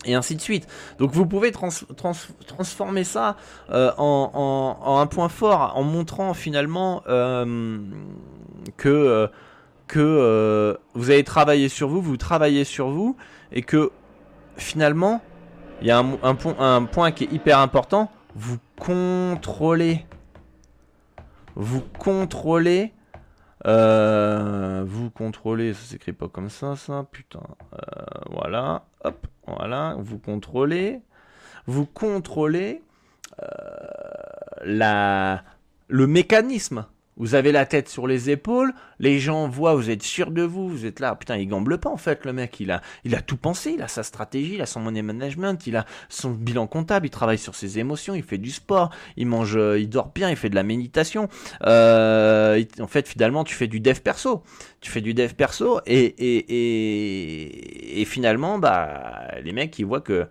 Et ainsi de suite. Donc vous pouvez transformer ça euh, en, un point fort en montrant finalement euh, que, euh, vous avez travaillé sur vous, vous travaillez sur vous, et que finalement, il y a un, un point qui est hyper important, vous contrôlez. Vous contrôlez euh, vous contrôlez, ça s'écrit pas comme ça, ça, putain. Euh, voilà, hop, voilà, vous contrôlez, vous contrôlez euh, la, le mécanisme vous avez la tête sur les épaules, les gens voient, vous êtes sûr de vous, vous êtes là, putain, il gamble pas en fait, le mec, il a, il a tout pensé, il a sa stratégie, il a son money management, il a son bilan comptable, il travaille sur ses émotions, il fait du sport, il mange, euh, il dort bien, il fait de la méditation. Euh, en fait, finalement, tu fais du dev perso, tu fais du dev perso, et, et, et, et finalement, bah, les mecs, ils voient que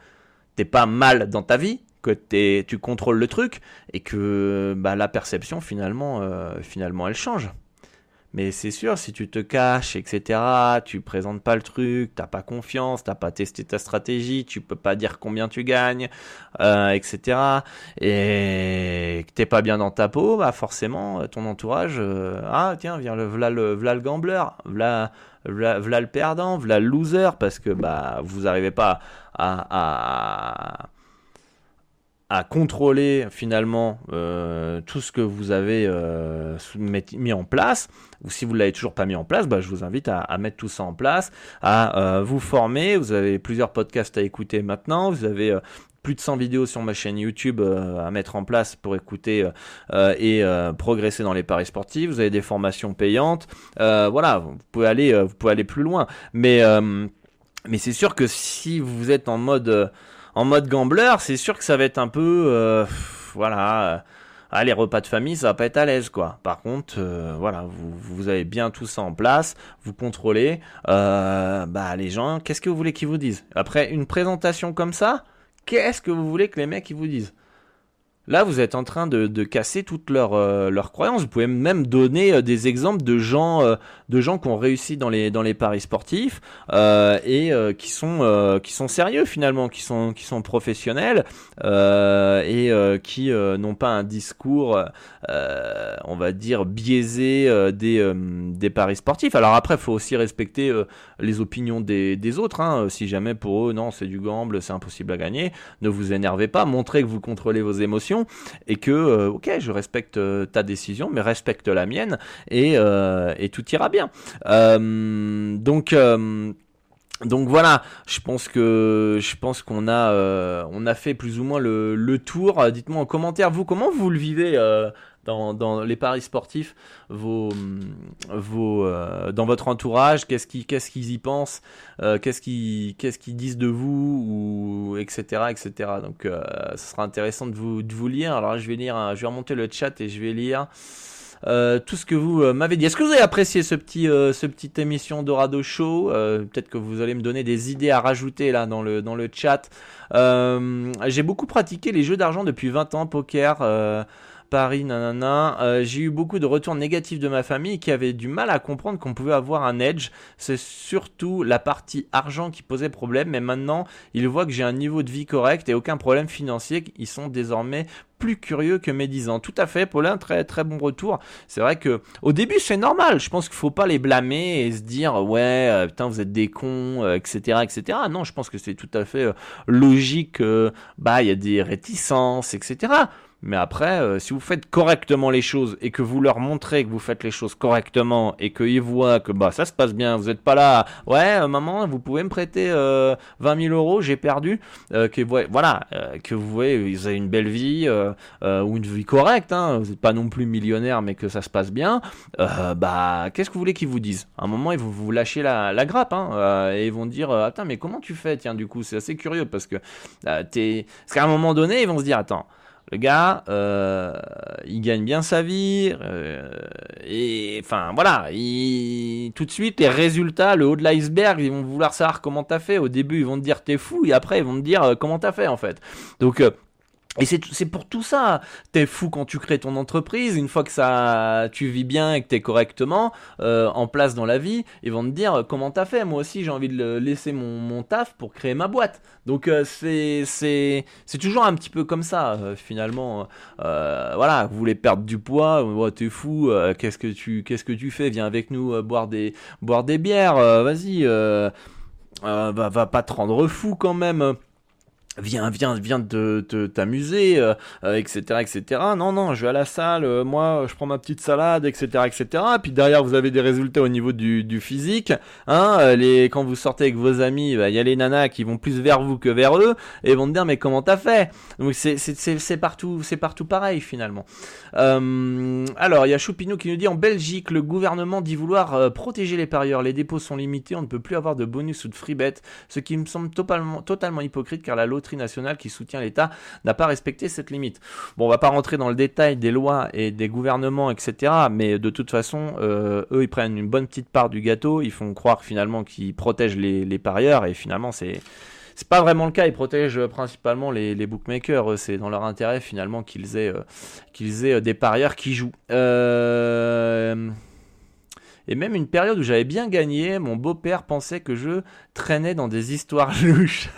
t'es pas mal dans ta vie, que tu contrôles le truc et que bah, la perception finalement, euh, finalement elle change. Mais c'est sûr, si tu te caches, etc., tu présentes pas le truc, t'as pas confiance, t'as pas testé ta stratégie, tu peux pas dire combien tu gagnes, euh, etc., et que t'es pas bien dans ta peau, bah forcément, ton entourage, euh, ah tiens, viens le, v'là le, le gambler, v'là, le perdant, v'là le loser, parce que bah vous arrivez pas à à contrôler finalement euh, tout ce que vous avez euh, mis en place, ou si vous ne l'avez toujours pas mis en place, bah, je vous invite à, mettre tout ça en place, à euh, vous former. Vous avez plusieurs podcasts à écouter maintenant, vous avez plus de 100 vidéos sur ma chaîne YouTube à mettre en place pour écouter et progresser dans les paris sportifs. Vous avez des formations payantes. voilà, vous pouvez aller, vous pouvez aller plus loin. Mais mais c'est sûr que si vous êtes en mode en mode gambler, c'est sûr que ça va être un peu, euh, voilà, euh, ah, les repas de famille, ça va pas être à l'aise, quoi. Par contre, euh, voilà, vous, avez bien tout ça en place, vous contrôlez, bah les gens, qu'est-ce que vous voulez qu'ils vous disent? Après une présentation comme ça, qu'est-ce que vous voulez que les mecs ils vous disent? Là, vous êtes en train de, casser toutes leurs croyances. Vous pouvez même donner des exemples de gens, de gens qui ont réussi dans les dans les paris sportifs et qui sont qui sont sérieux finalement, qui sont qui sont professionnels et qui n'ont pas un discours, on va dire biaisé des des paris sportifs. Alors après, faut aussi respecter les opinions des, des autres. Hein. Si jamais pour eux, non, c'est du gamble, c'est impossible à gagner, ne vous énervez pas. Montrez que vous contrôlez vos émotions et que, euh, ok, je respecte euh, ta décision, mais respecte la mienne et, euh, et tout ira bien. Donc donc voilà, je pense que je pense qu'on a euh, on a fait plus ou moins le, tour. Dites-moi en commentaire vous comment vous le vivez euh, dans, les paris sportifs, vos vos euh, dans votre entourage, qu'est-ce qui qu'est-ce qu'ils y pensent, qu'est-ce qu'ils disent de vous ou etc etc. Donc ce sera intéressant de vous de vous lire. Alors je vais lire, je vais remonter le chat et je vais lire. Euh, tout ce que vous euh, m'avez dit. Est-ce que vous avez apprécié ce petit, euh, ce petite émission Dorado Show? Peut-être que vous allez me donner des idées à rajouter là dans le, dans le chat. J'ai beaucoup pratiqué les jeux d'argent depuis 20 ans, poker. Paris, nanana. j'ai eu beaucoup de retours négatifs de ma famille qui avaient du mal à comprendre qu'on pouvait avoir un edge. C'est surtout la partie argent qui posait problème, mais maintenant ils voient que j'ai un niveau de vie correct et aucun problème financier. Ils sont désormais plus curieux que médisant. Tout à fait, Paulin, très très bon retour. C'est vrai que au début c'est normal. Je pense qu'il faut pas les blâmer et se dire ouais euh, putain vous êtes des cons, etc., euh, etc. Non, je pense que c'est tout à fait euh, logique. bah il y a des réticences, etc. Mais après, euh, si vous faites correctement les choses et que vous leur montrez que vous faites les choses correctement et qu'ils voient que bah ça se passe bien, vous n'êtes pas là, ouais euh, maman, vous pouvez me prêter euh, 20 000 euros, j'ai perdu, euh, que voilà, que vous voyez, vous avez une belle vie ou une vie correcte, hein, vous n'êtes pas non plus millionnaire, mais que ça se passe bien, bah qu'est-ce que vous voulez qu'ils vous disent? À un moment, ils vont vous lâcher la, la grappe hein, et ils vont dire attends mais comment tu fais? Tiens du coup c'est assez curieux parce que t'es, parce qu'à un moment donné ils vont se dire attends le gars, euh, il gagne bien sa vie, euh, et enfin voilà, il, tout de suite les résultats, le haut de l'iceberg, ils vont vouloir savoir comment t'as fait. Au début, ils vont te dire t'es fou, et après ils vont te dire euh, comment t'as fait en fait. Donc et c'est pour tout ça. T'es fou quand tu crées ton entreprise. Une fois que ça, tu vis bien et que t'es correctement euh, en place dans la vie, ils vont te dire euh, comment t'as fait? Moi aussi, j'ai envie de laisser mon, mon, taf pour créer ma boîte. Donc euh, c'est toujours un petit peu comme ça finalement. voilà, vous voulez perdre du poids, t'es fou. qu'est-ce que tu qu'est-ce que tu fais? Viens avec nous boire des boire des bières. Vas-y, va va pas te rendre fou quand même viens viens viens de t'amuser etc euh, etc euh, non non je vais à la salle euh, moi je prends ma petite salade etc etc puis derrière vous avez des résultats au niveau du, physique hein quand vous sortez avec vos amis bah, il y a les nanas qui vont plus vers vous que vers eux et vont te dire mais comment t'as fait? Donc c'est partout c'est partout pareil finalement. Alors il y a Choupinou qui nous dit en Belgique le gouvernement dit vouloir protéger les parieurs. Les dépôts sont limités on ne peut plus avoir de bonus ou de free bet ce qui me semble totalement totalement hypocrite car la loterie nationale qui soutient l'État n'a pas respecté cette limite. Bon, on va pas rentrer dans le détail des lois et des gouvernements, etc. Mais de toute façon, euh, eux, ils prennent une bonne petite part du gâteau. Ils font croire finalement qu'ils protègent les, parieurs et finalement, c'est c'est pas vraiment le cas. Ils protègent principalement les, bookmakers. C'est dans leur intérêt finalement qu'ils aient, euh, qu'ils aient des parieurs qui jouent. Euh, et même une période où j'avais bien gagné, mon beau-père pensait que je traînais dans des histoires louches.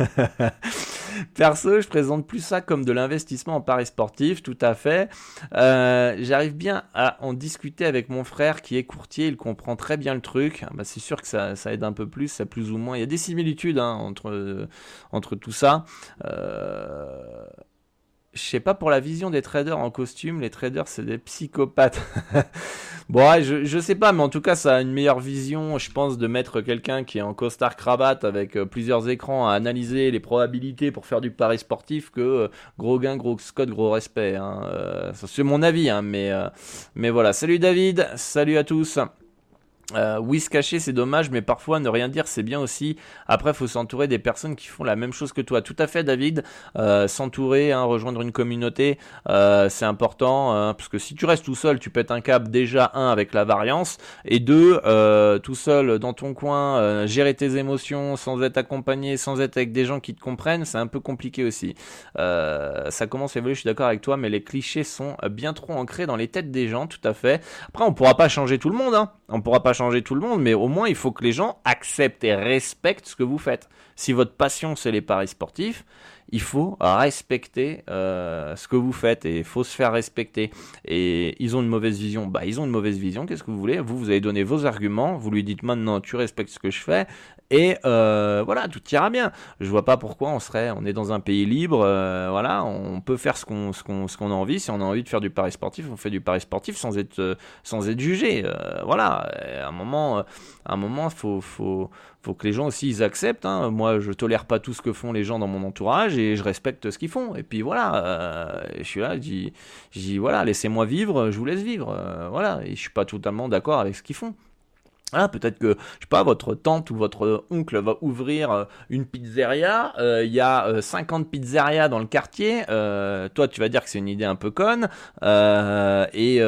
Perso, je présente plus ça comme de l'investissement en paris sportif, tout à fait. Euh, j'arrive bien à en discuter avec mon frère qui est courtier, il comprend très bien le truc. Bah, c'est sûr que ça, aide un peu plus, ça plus ou moins. Il y a des similitudes hein, entre, entre tout ça. Euh, je sais pas pour la vision des traders en costume, les traders c'est des psychopathes. bon, je, je sais pas, mais en tout cas, ça a une meilleure vision, je pense, de mettre quelqu'un qui est en costard cravate avec euh, plusieurs écrans à analyser les probabilités pour faire du pari sportif que euh, gros gain, gros Scott, gros respect. Hein. Euh, c'est mon avis, hein, mais, mais voilà. Salut David, salut à tous. Euh, oui, se cacher, c'est dommage, mais parfois ne rien dire, c'est bien aussi. Après, faut s'entourer des personnes qui font la même chose que toi. Tout à fait, David. Euh, s'entourer, hein, rejoindre une communauté, euh, c'est important, hein, parce que si tu restes tout seul, tu pètes un câble déjà un avec la variance, et deux, tout seul dans ton coin, gérer tes émotions sans être accompagné, sans être avec des gens qui te comprennent, c'est un peu compliqué aussi. ça commence à évoluer, je suis d'accord avec toi, mais les clichés sont bien trop ancrés dans les têtes des gens, tout à fait. Après, on pourra pas changer tout le monde, hein. On pourra pas changer tout le monde, mais au moins il faut que les gens acceptent et respectent ce que vous faites. Si votre passion c'est les paris sportifs, il faut respecter euh, ce que vous faites et il faut se faire respecter. Et ils ont une mauvaise vision, bah ils ont une mauvaise vision, qu'est-ce que vous voulez? Vous, vous avez donné vos arguments, vous lui dites maintenant tu respectes ce que je fais et euh, voilà, tout ira bien. Je vois pas pourquoi on serait, on est dans un pays libre, euh, voilà, on peut faire ce qu'on ce qu'on a envie. Si on a envie de faire du pari sportif, on fait du pari sportif sans être euh, sans être jugé. voilà, à un moment, à un moment, faut faut faut que les gens aussi acceptent. Hein. Moi, je tolère pas tout ce que font les gens dans mon entourage et je respecte ce qu'ils font. Et puis voilà, je suis là, je dis, voilà, laissez-moi vivre, je vous laisse vivre. voilà, et je suis pas totalement d'accord avec ce qu'ils font. Ah, peut-être que, je sais pas, votre tante ou votre oncle va ouvrir euh, une pizzeria, euh, il y a 50 euh, pizzerias dans le quartier, toi tu vas dire que c'est une idée un peu conne, et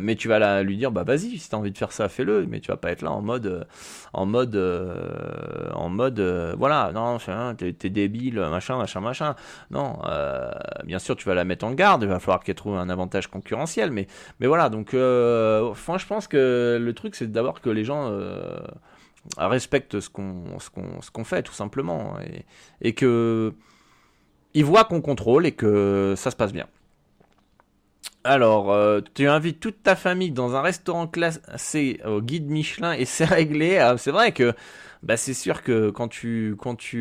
mais tu vas lui dire, bah vas-y, si t'as envie de faire ça, fais-le, mais tu vas pas être là en mode, en mode, en mode, voilà, non, t'es, t'es débile, machin, machin, machin. Non, bien sûr, tu vas la mettre en garde, il va falloir qu'elle trouve un avantage concurrentiel, mais, mais voilà, donc, enfin, je pense que le truc c'est d'abord que les gens euh, respectent ce qu'on ce qu'on qu'on fait tout simplement et, et que ils voient qu'on contrôle et que ça se passe bien. Alors, euh, tu invites toute ta famille dans un restaurant classé au guide Michelin et c'est réglé. Ah, c'est vrai que bah c'est sûr que quand tu,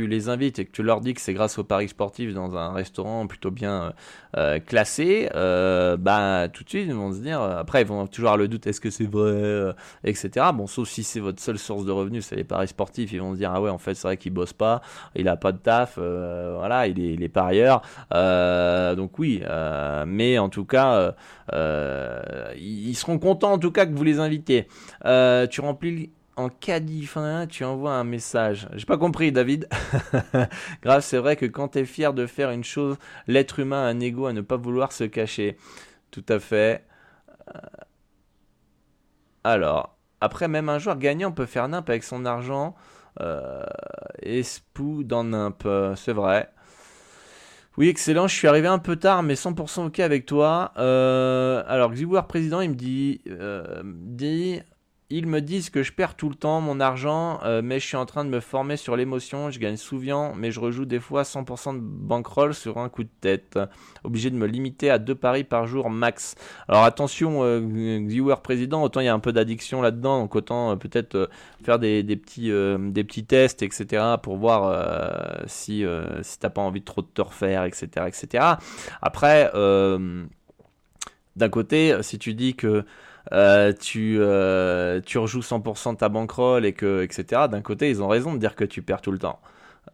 les invites et que tu leur dis que c'est grâce au paris sportif dans un restaurant plutôt bien euh, classé, euh, bah tout de suite ils vont se dire, après ils vont toujours avoir le doute, est-ce que c'est vrai, euh, etc. Bon, sauf si c'est votre seule source de revenus, c'est les paris sportifs, ils vont se dire, ah ouais, en fait c'est vrai qu'il bosse pas, il a pas de taf, voilà, il est, il parieur. donc oui, mais en tout cas, ils seront contents en tout cas que vous les invitez. tu remplis en caddie, tu envoies un message. J'ai pas compris, David. Grave, c'est vrai que quand tu es fier de faire une chose, l'être humain a un ego à ne pas vouloir se cacher. Tout à fait. Euh, alors, après, même un joueur gagnant peut faire nimp avec son argent. Euh, espou dans nimp, c'est vrai. Oui, excellent. Je suis arrivé un peu tard, mais 100% ok avec toi. Euh, alors, Xiwar président, il me dit, euh, dit ils me disent que je perds tout le temps mon argent, euh, mais je suis en train de me former sur l'émotion. Je gagne souvent, mais je rejoue des fois 100% de bankroll sur un coup de tête. Obligé de me limiter à deux paris par jour max. Alors attention, euh, viewer président, autant il y a un peu d'addiction là-dedans, donc autant euh, peut-être euh, faire des, petits, des petits tests, etc. pour voir si, si t'as pas envie de trop te refaire, etc. etc. Après, d'un côté, si tu dis que euh, tu, euh, tu rejoues 100% ta bankroll et que, etc. D'un côté, ils ont raison de dire que tu perds tout le temps.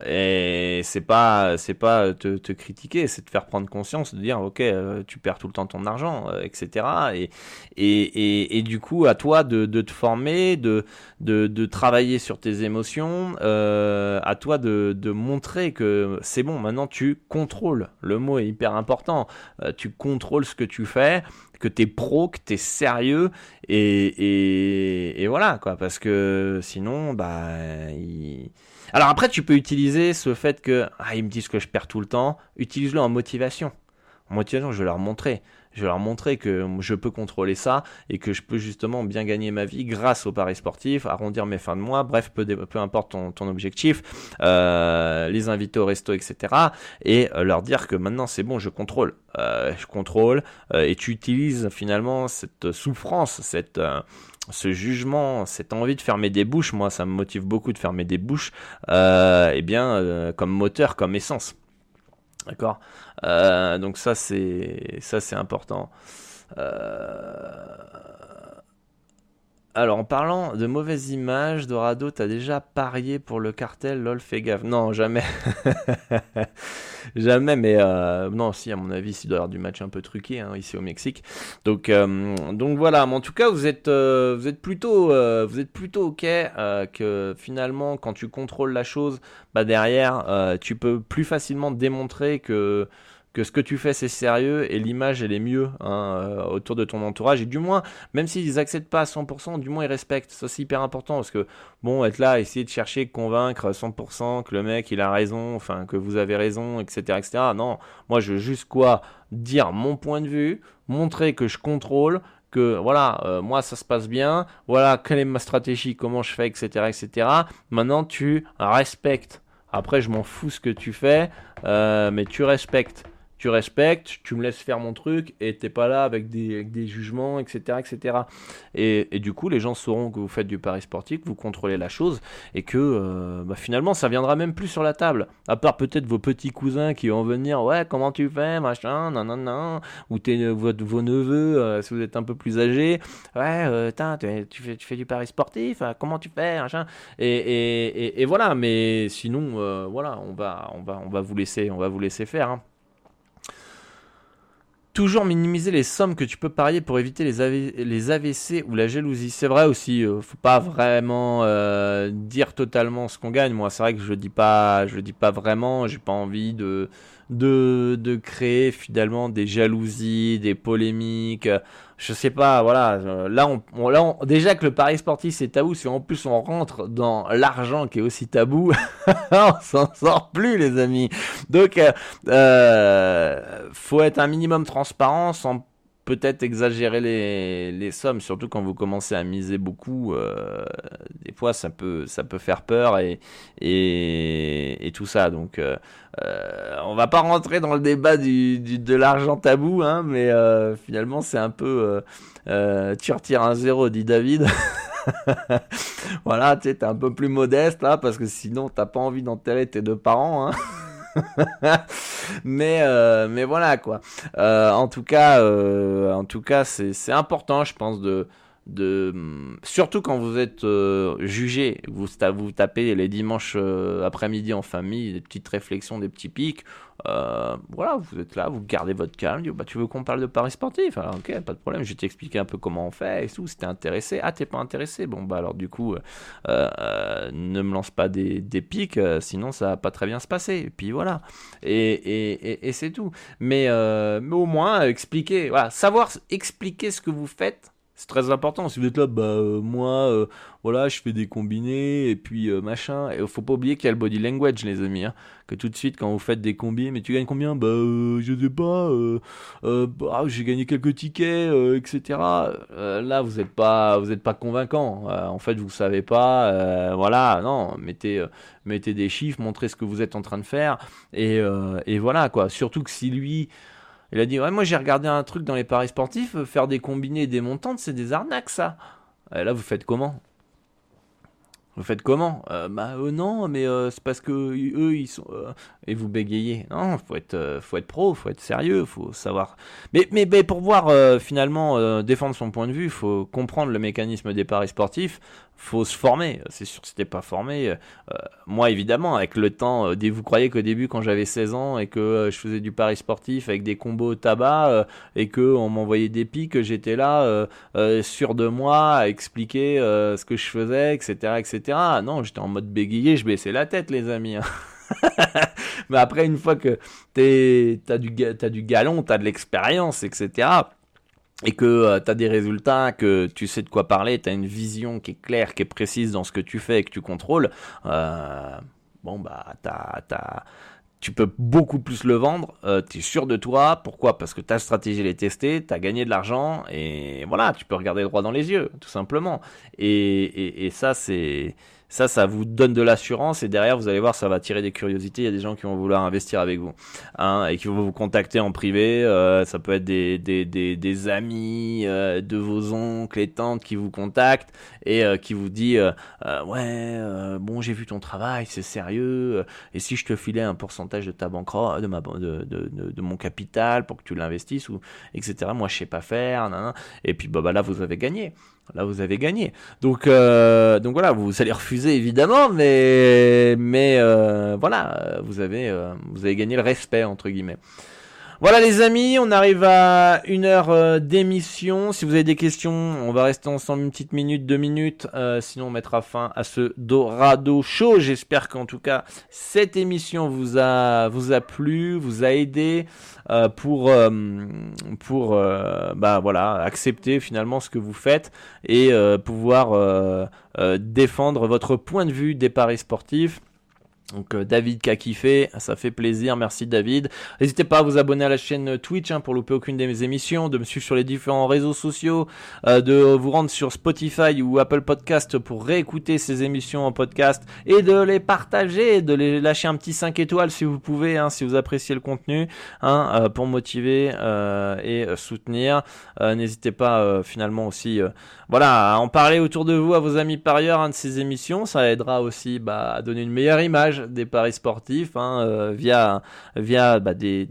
Et c'est pas, c'est pas te, te critiquer, c'est te faire prendre conscience, de dire ok, euh, tu perds tout le temps ton argent, etc. Et, et, et, et, du coup, à toi de, te former, de, de, travailler sur tes émotions, à toi de, montrer que c'est bon. Maintenant, tu contrôles. Le mot est hyper important. tu contrôles ce que tu fais que t'es pro, que t'es sérieux et, et, voilà quoi, parce que sinon bah alors après tu peux utiliser ce fait que ah ils me disent que je perds tout le temps, utilise-le en motivation. En motivation, je vais leur montrer je vais leur montrer que je peux contrôler ça et que je peux justement bien gagner ma vie grâce au paris sportif, arrondir mes fins de mois, bref, peu, peu importe ton, ton objectif, euh, les inviter au resto, etc. Et euh, leur dire que maintenant c'est bon, je contrôle. Euh, je contrôle et tu utilises finalement cette souffrance, cette ce jugement, cette envie de fermer des bouches, moi ça me motive beaucoup de fermer des bouches, euh, eh bien comme moteur, comme essence. D'accord? Euh, Donc ça c'est ça c'est important. Euh, alors, en parlant de mauvaises images, Dorado, t'as déjà parié pour le cartel, lol, fais gaffe. Non, jamais. jamais, mais euh, non, si, à mon avis, il doit du match un peu truqué hein, ici au Mexique. Donc, euh, donc voilà, mais en tout cas, vous êtes, euh, vous êtes plutôt, vous êtes plutôt ok que finalement, quand tu contrôles la chose, bah derrière, tu peux plus facilement démontrer que que ce que tu fais c'est sérieux et l'image elle est mieux hein, euh, autour de ton entourage et du moins même s'ils acceptent pas à 100% du moins ils respectent ça c'est hyper important parce que bon être là essayer de chercher convaincre 100% que le mec il a raison enfin que vous avez raison etc etc non moi je veux juste quoi dire mon point de vue montrer que je contrôle que voilà, euh, moi ça se passe bien, voilà quelle est ma stratégie, comment je fais, etc., etc. Maintenant tu respectes après, je m'en fous ce que tu fais. mais tu respectes tu respectes, tu me laisses faire mon truc et t'es pas là avec des, jugements, etc. etc. Et, du coup, les gens sauront que vous faites du pari sportif, que vous contrôlez la chose et que euh, bah, finalement, ça viendra même plus sur la table. À part peut-être vos petits cousins qui vont venir, ouais, comment tu fais, machin, non, non, non, ou tes, vos, vos neveux, euh, si vous êtes un peu plus âgés, ouais, euh, tu, fais, du pari sportif, comment tu fais, machin. Et, voilà, mais sinon, voilà, on va, on, va, on, va vous laisser, on va vous laisser faire. Hein. Toujours minimiser les sommes que tu peux parier pour éviter les, les AVC ou la jalousie. C'est vrai aussi, euh, faut pas vraiment euh, dire totalement ce qu'on gagne. Moi, c'est vrai que je dis pas, je dis pas vraiment. J'ai pas envie de de, de créer finalement des jalousies, des polémiques. Je sais pas, voilà. Là, on, là déjà que le pari sportif c'est tabou, si en plus on rentre dans l'argent qui est aussi tabou, on s'en sort plus, les amis. Donc, euh, euh, faut être un minimum transparent sans peut-être exagérer les, sommes, surtout quand vous commencez à miser beaucoup. Euh, des fois, ça peut, ça peut faire peur et, et, et tout ça. Donc, euh, euh, on va pas rentrer dans le débat du, du de l'argent tabou, hein, mais euh, finalement, c'est un peu euh, tu retires un zéro, dit David. voilà, tu es un peu plus modeste là, parce que sinon, t'as pas envie d'enterrer tes deux parents. Hein. mais euh, mais voilà quoi. Euh, en tout cas, euh, en tout cas, c'est important, je pense de de surtout quand vous êtes euh, jugé, vous, tapez les dimanches euh, après-midi en famille, des petites réflexions, des petits pics. Euh, voilà, vous êtes là, vous gardez votre calme. bah, tu veux qu'on parle de paris sportif Alors, ok, pas de problème. Je vais t'expliquer un peu comment on fait et tout. Si t'es intéressé, ah, t'es pas intéressé? Bon, bah, alors, du coup, ne me lance pas des, pics, sinon ça va pas très bien se passer. Et puis voilà. Et, c'est tout. Mais, au moins, expliquer, savoir expliquer ce que vous faites c'est très important. Si vous êtes là, bah euh, moi, euh, voilà, je fais des combinés et puis euh, machin. Et faut pas oublier qu'il y a le body language, les amis. Hein, que tout de suite, quand vous faites des combis, mais tu gagnes combien? Bah, je sais pas. Bah, j'ai gagné quelques tickets, etc. là, vous êtes pas, vous êtes pas convaincant. en fait, vous savez pas. voilà, non, mettez, mettez des chiffres, montrez ce que vous êtes en train de faire et, et voilà quoi. Surtout que si lui il a dit Ouais, moi j'ai regardé un truc dans les paris sportifs, faire des combinés et des montantes, c'est des arnaques ça. Et là, vous faites comment? Vous faites comment? Euh, Bah euh, non, mais c'est parce que eux ils sont et vous bégayez. Non, faut être faut être pro, faut être sérieux, faut savoir. Mais mais, mais pour voir finalement défendre son point de vue, faut comprendre le mécanisme des paris sportifs faut se former. C'est sûr que c'était pas formé. Euh, moi, évidemment, avec le temps, euh, vous croyez qu'au début, quand j'avais 16 ans et que euh, je faisais du pari sportif avec des combos tabac et que on m'envoyait des pics, j'étais là, sûr de moi, à expliquer ce que je faisais, etc., etc. Non, j'étais en mode bégayé, je baissais la tête, les amis. Hein. Mais après, une fois que t'as du, as du galon, t'as de l'expérience, etc et que euh, tu as des résultats, que tu sais de quoi parler, tu as une vision qui est claire, qui est précise dans ce que tu fais et que tu contrôles, euh, bon bah t'as, t'as, tu peux beaucoup plus le vendre, euh, tu es sûr de toi, pourquoi? Parce que ta stratégie elle est testée, tu as gagné de l'argent et voilà, tu peux regarder droit dans les yeux, tout simplement. Et, et, et ça c'est ça, ça vous donne de l'assurance et derrière, vous allez voir, ça va tirer des curiosités. Il y a des gens qui vont vouloir investir avec vous hein, et qui vont vous contacter en privé. Euh, ça peut être des, des, des, des amis euh, de vos oncles et tantes qui vous contactent et euh, qui vous dit ouais, bon, j'ai vu ton travail, c'est sérieux. Et si je te filais un pourcentage de ta banque, de ma de, de, de, mon capital pour que tu l'investisses ou etc. Moi, je sais pas faire. Et puis bah, bah là, vous avez gagné là vous avez gagné. Donc, euh, donc voilà, vous allez refuser évidemment, mais, mais euh, voilà, vous avez, euh, vous avez gagné le respect entre guillemets. Voilà les amis, on arrive à une heure euh, d'émission. Si vous avez des questions, on va rester ensemble une petite minute, deux minutes. Euh, sinon, on mettra fin à ce Dorado Show. J'espère qu'en tout cas, cette émission vous a, vous a plu, vous a aidé euh, pour, pour bah, voilà, accepter finalement ce que vous faites et pouvoir défendre votre point de vue des paris sportifs Donc euh, David qui a kiffé, ça fait plaisir, merci David. N'hésitez pas à vous abonner à la chaîne Twitch hein, pour louper aucune de mes émissions, de me suivre sur les différents réseaux sociaux, euh, de vous rendre sur Spotify ou Apple Podcast pour réécouter ces émissions en podcast et de les partager, de les lâcher un petit 5 étoiles si vous pouvez, hein, si vous appréciez le contenu, hein, euh, pour motiver et soutenir. N'hésitez pas finalement aussi voilà, à en parler autour de vous, à vos amis parieurs, de ces émissions, ça aidera aussi bah, à donner une meilleure image des paris sportifs hein, euh, via, via bah, des,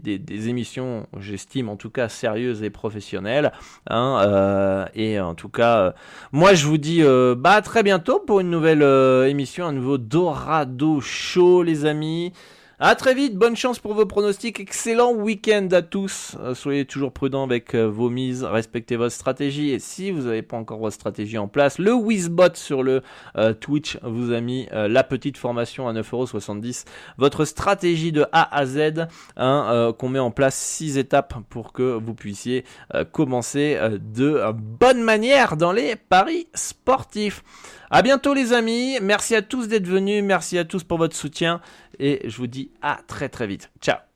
émissions, j'estime en tout cas sérieuses et professionnelles. Hein, euh, et en tout cas, euh, moi je vous dis bah, à très bientôt pour une nouvelle émission, un nouveau Dorado Show les amis. A très vite, bonne chance pour vos pronostics, excellent week-end à tous. Euh, soyez toujours prudents avec euh, vos mises, respectez votre stratégie et si vous n'avez pas encore votre stratégie en place, le Wizbot sur le euh, Twitch vous a mis la petite formation à 9,70€. Votre stratégie de A à Z, hein, qu'on met en place 6 étapes pour que vous puissiez commencer de bonne manière dans les paris sportifs. À bientôt les amis, merci à tous d'être venus, merci à tous pour votre soutien. Et je vous dis à très très vite. Ciao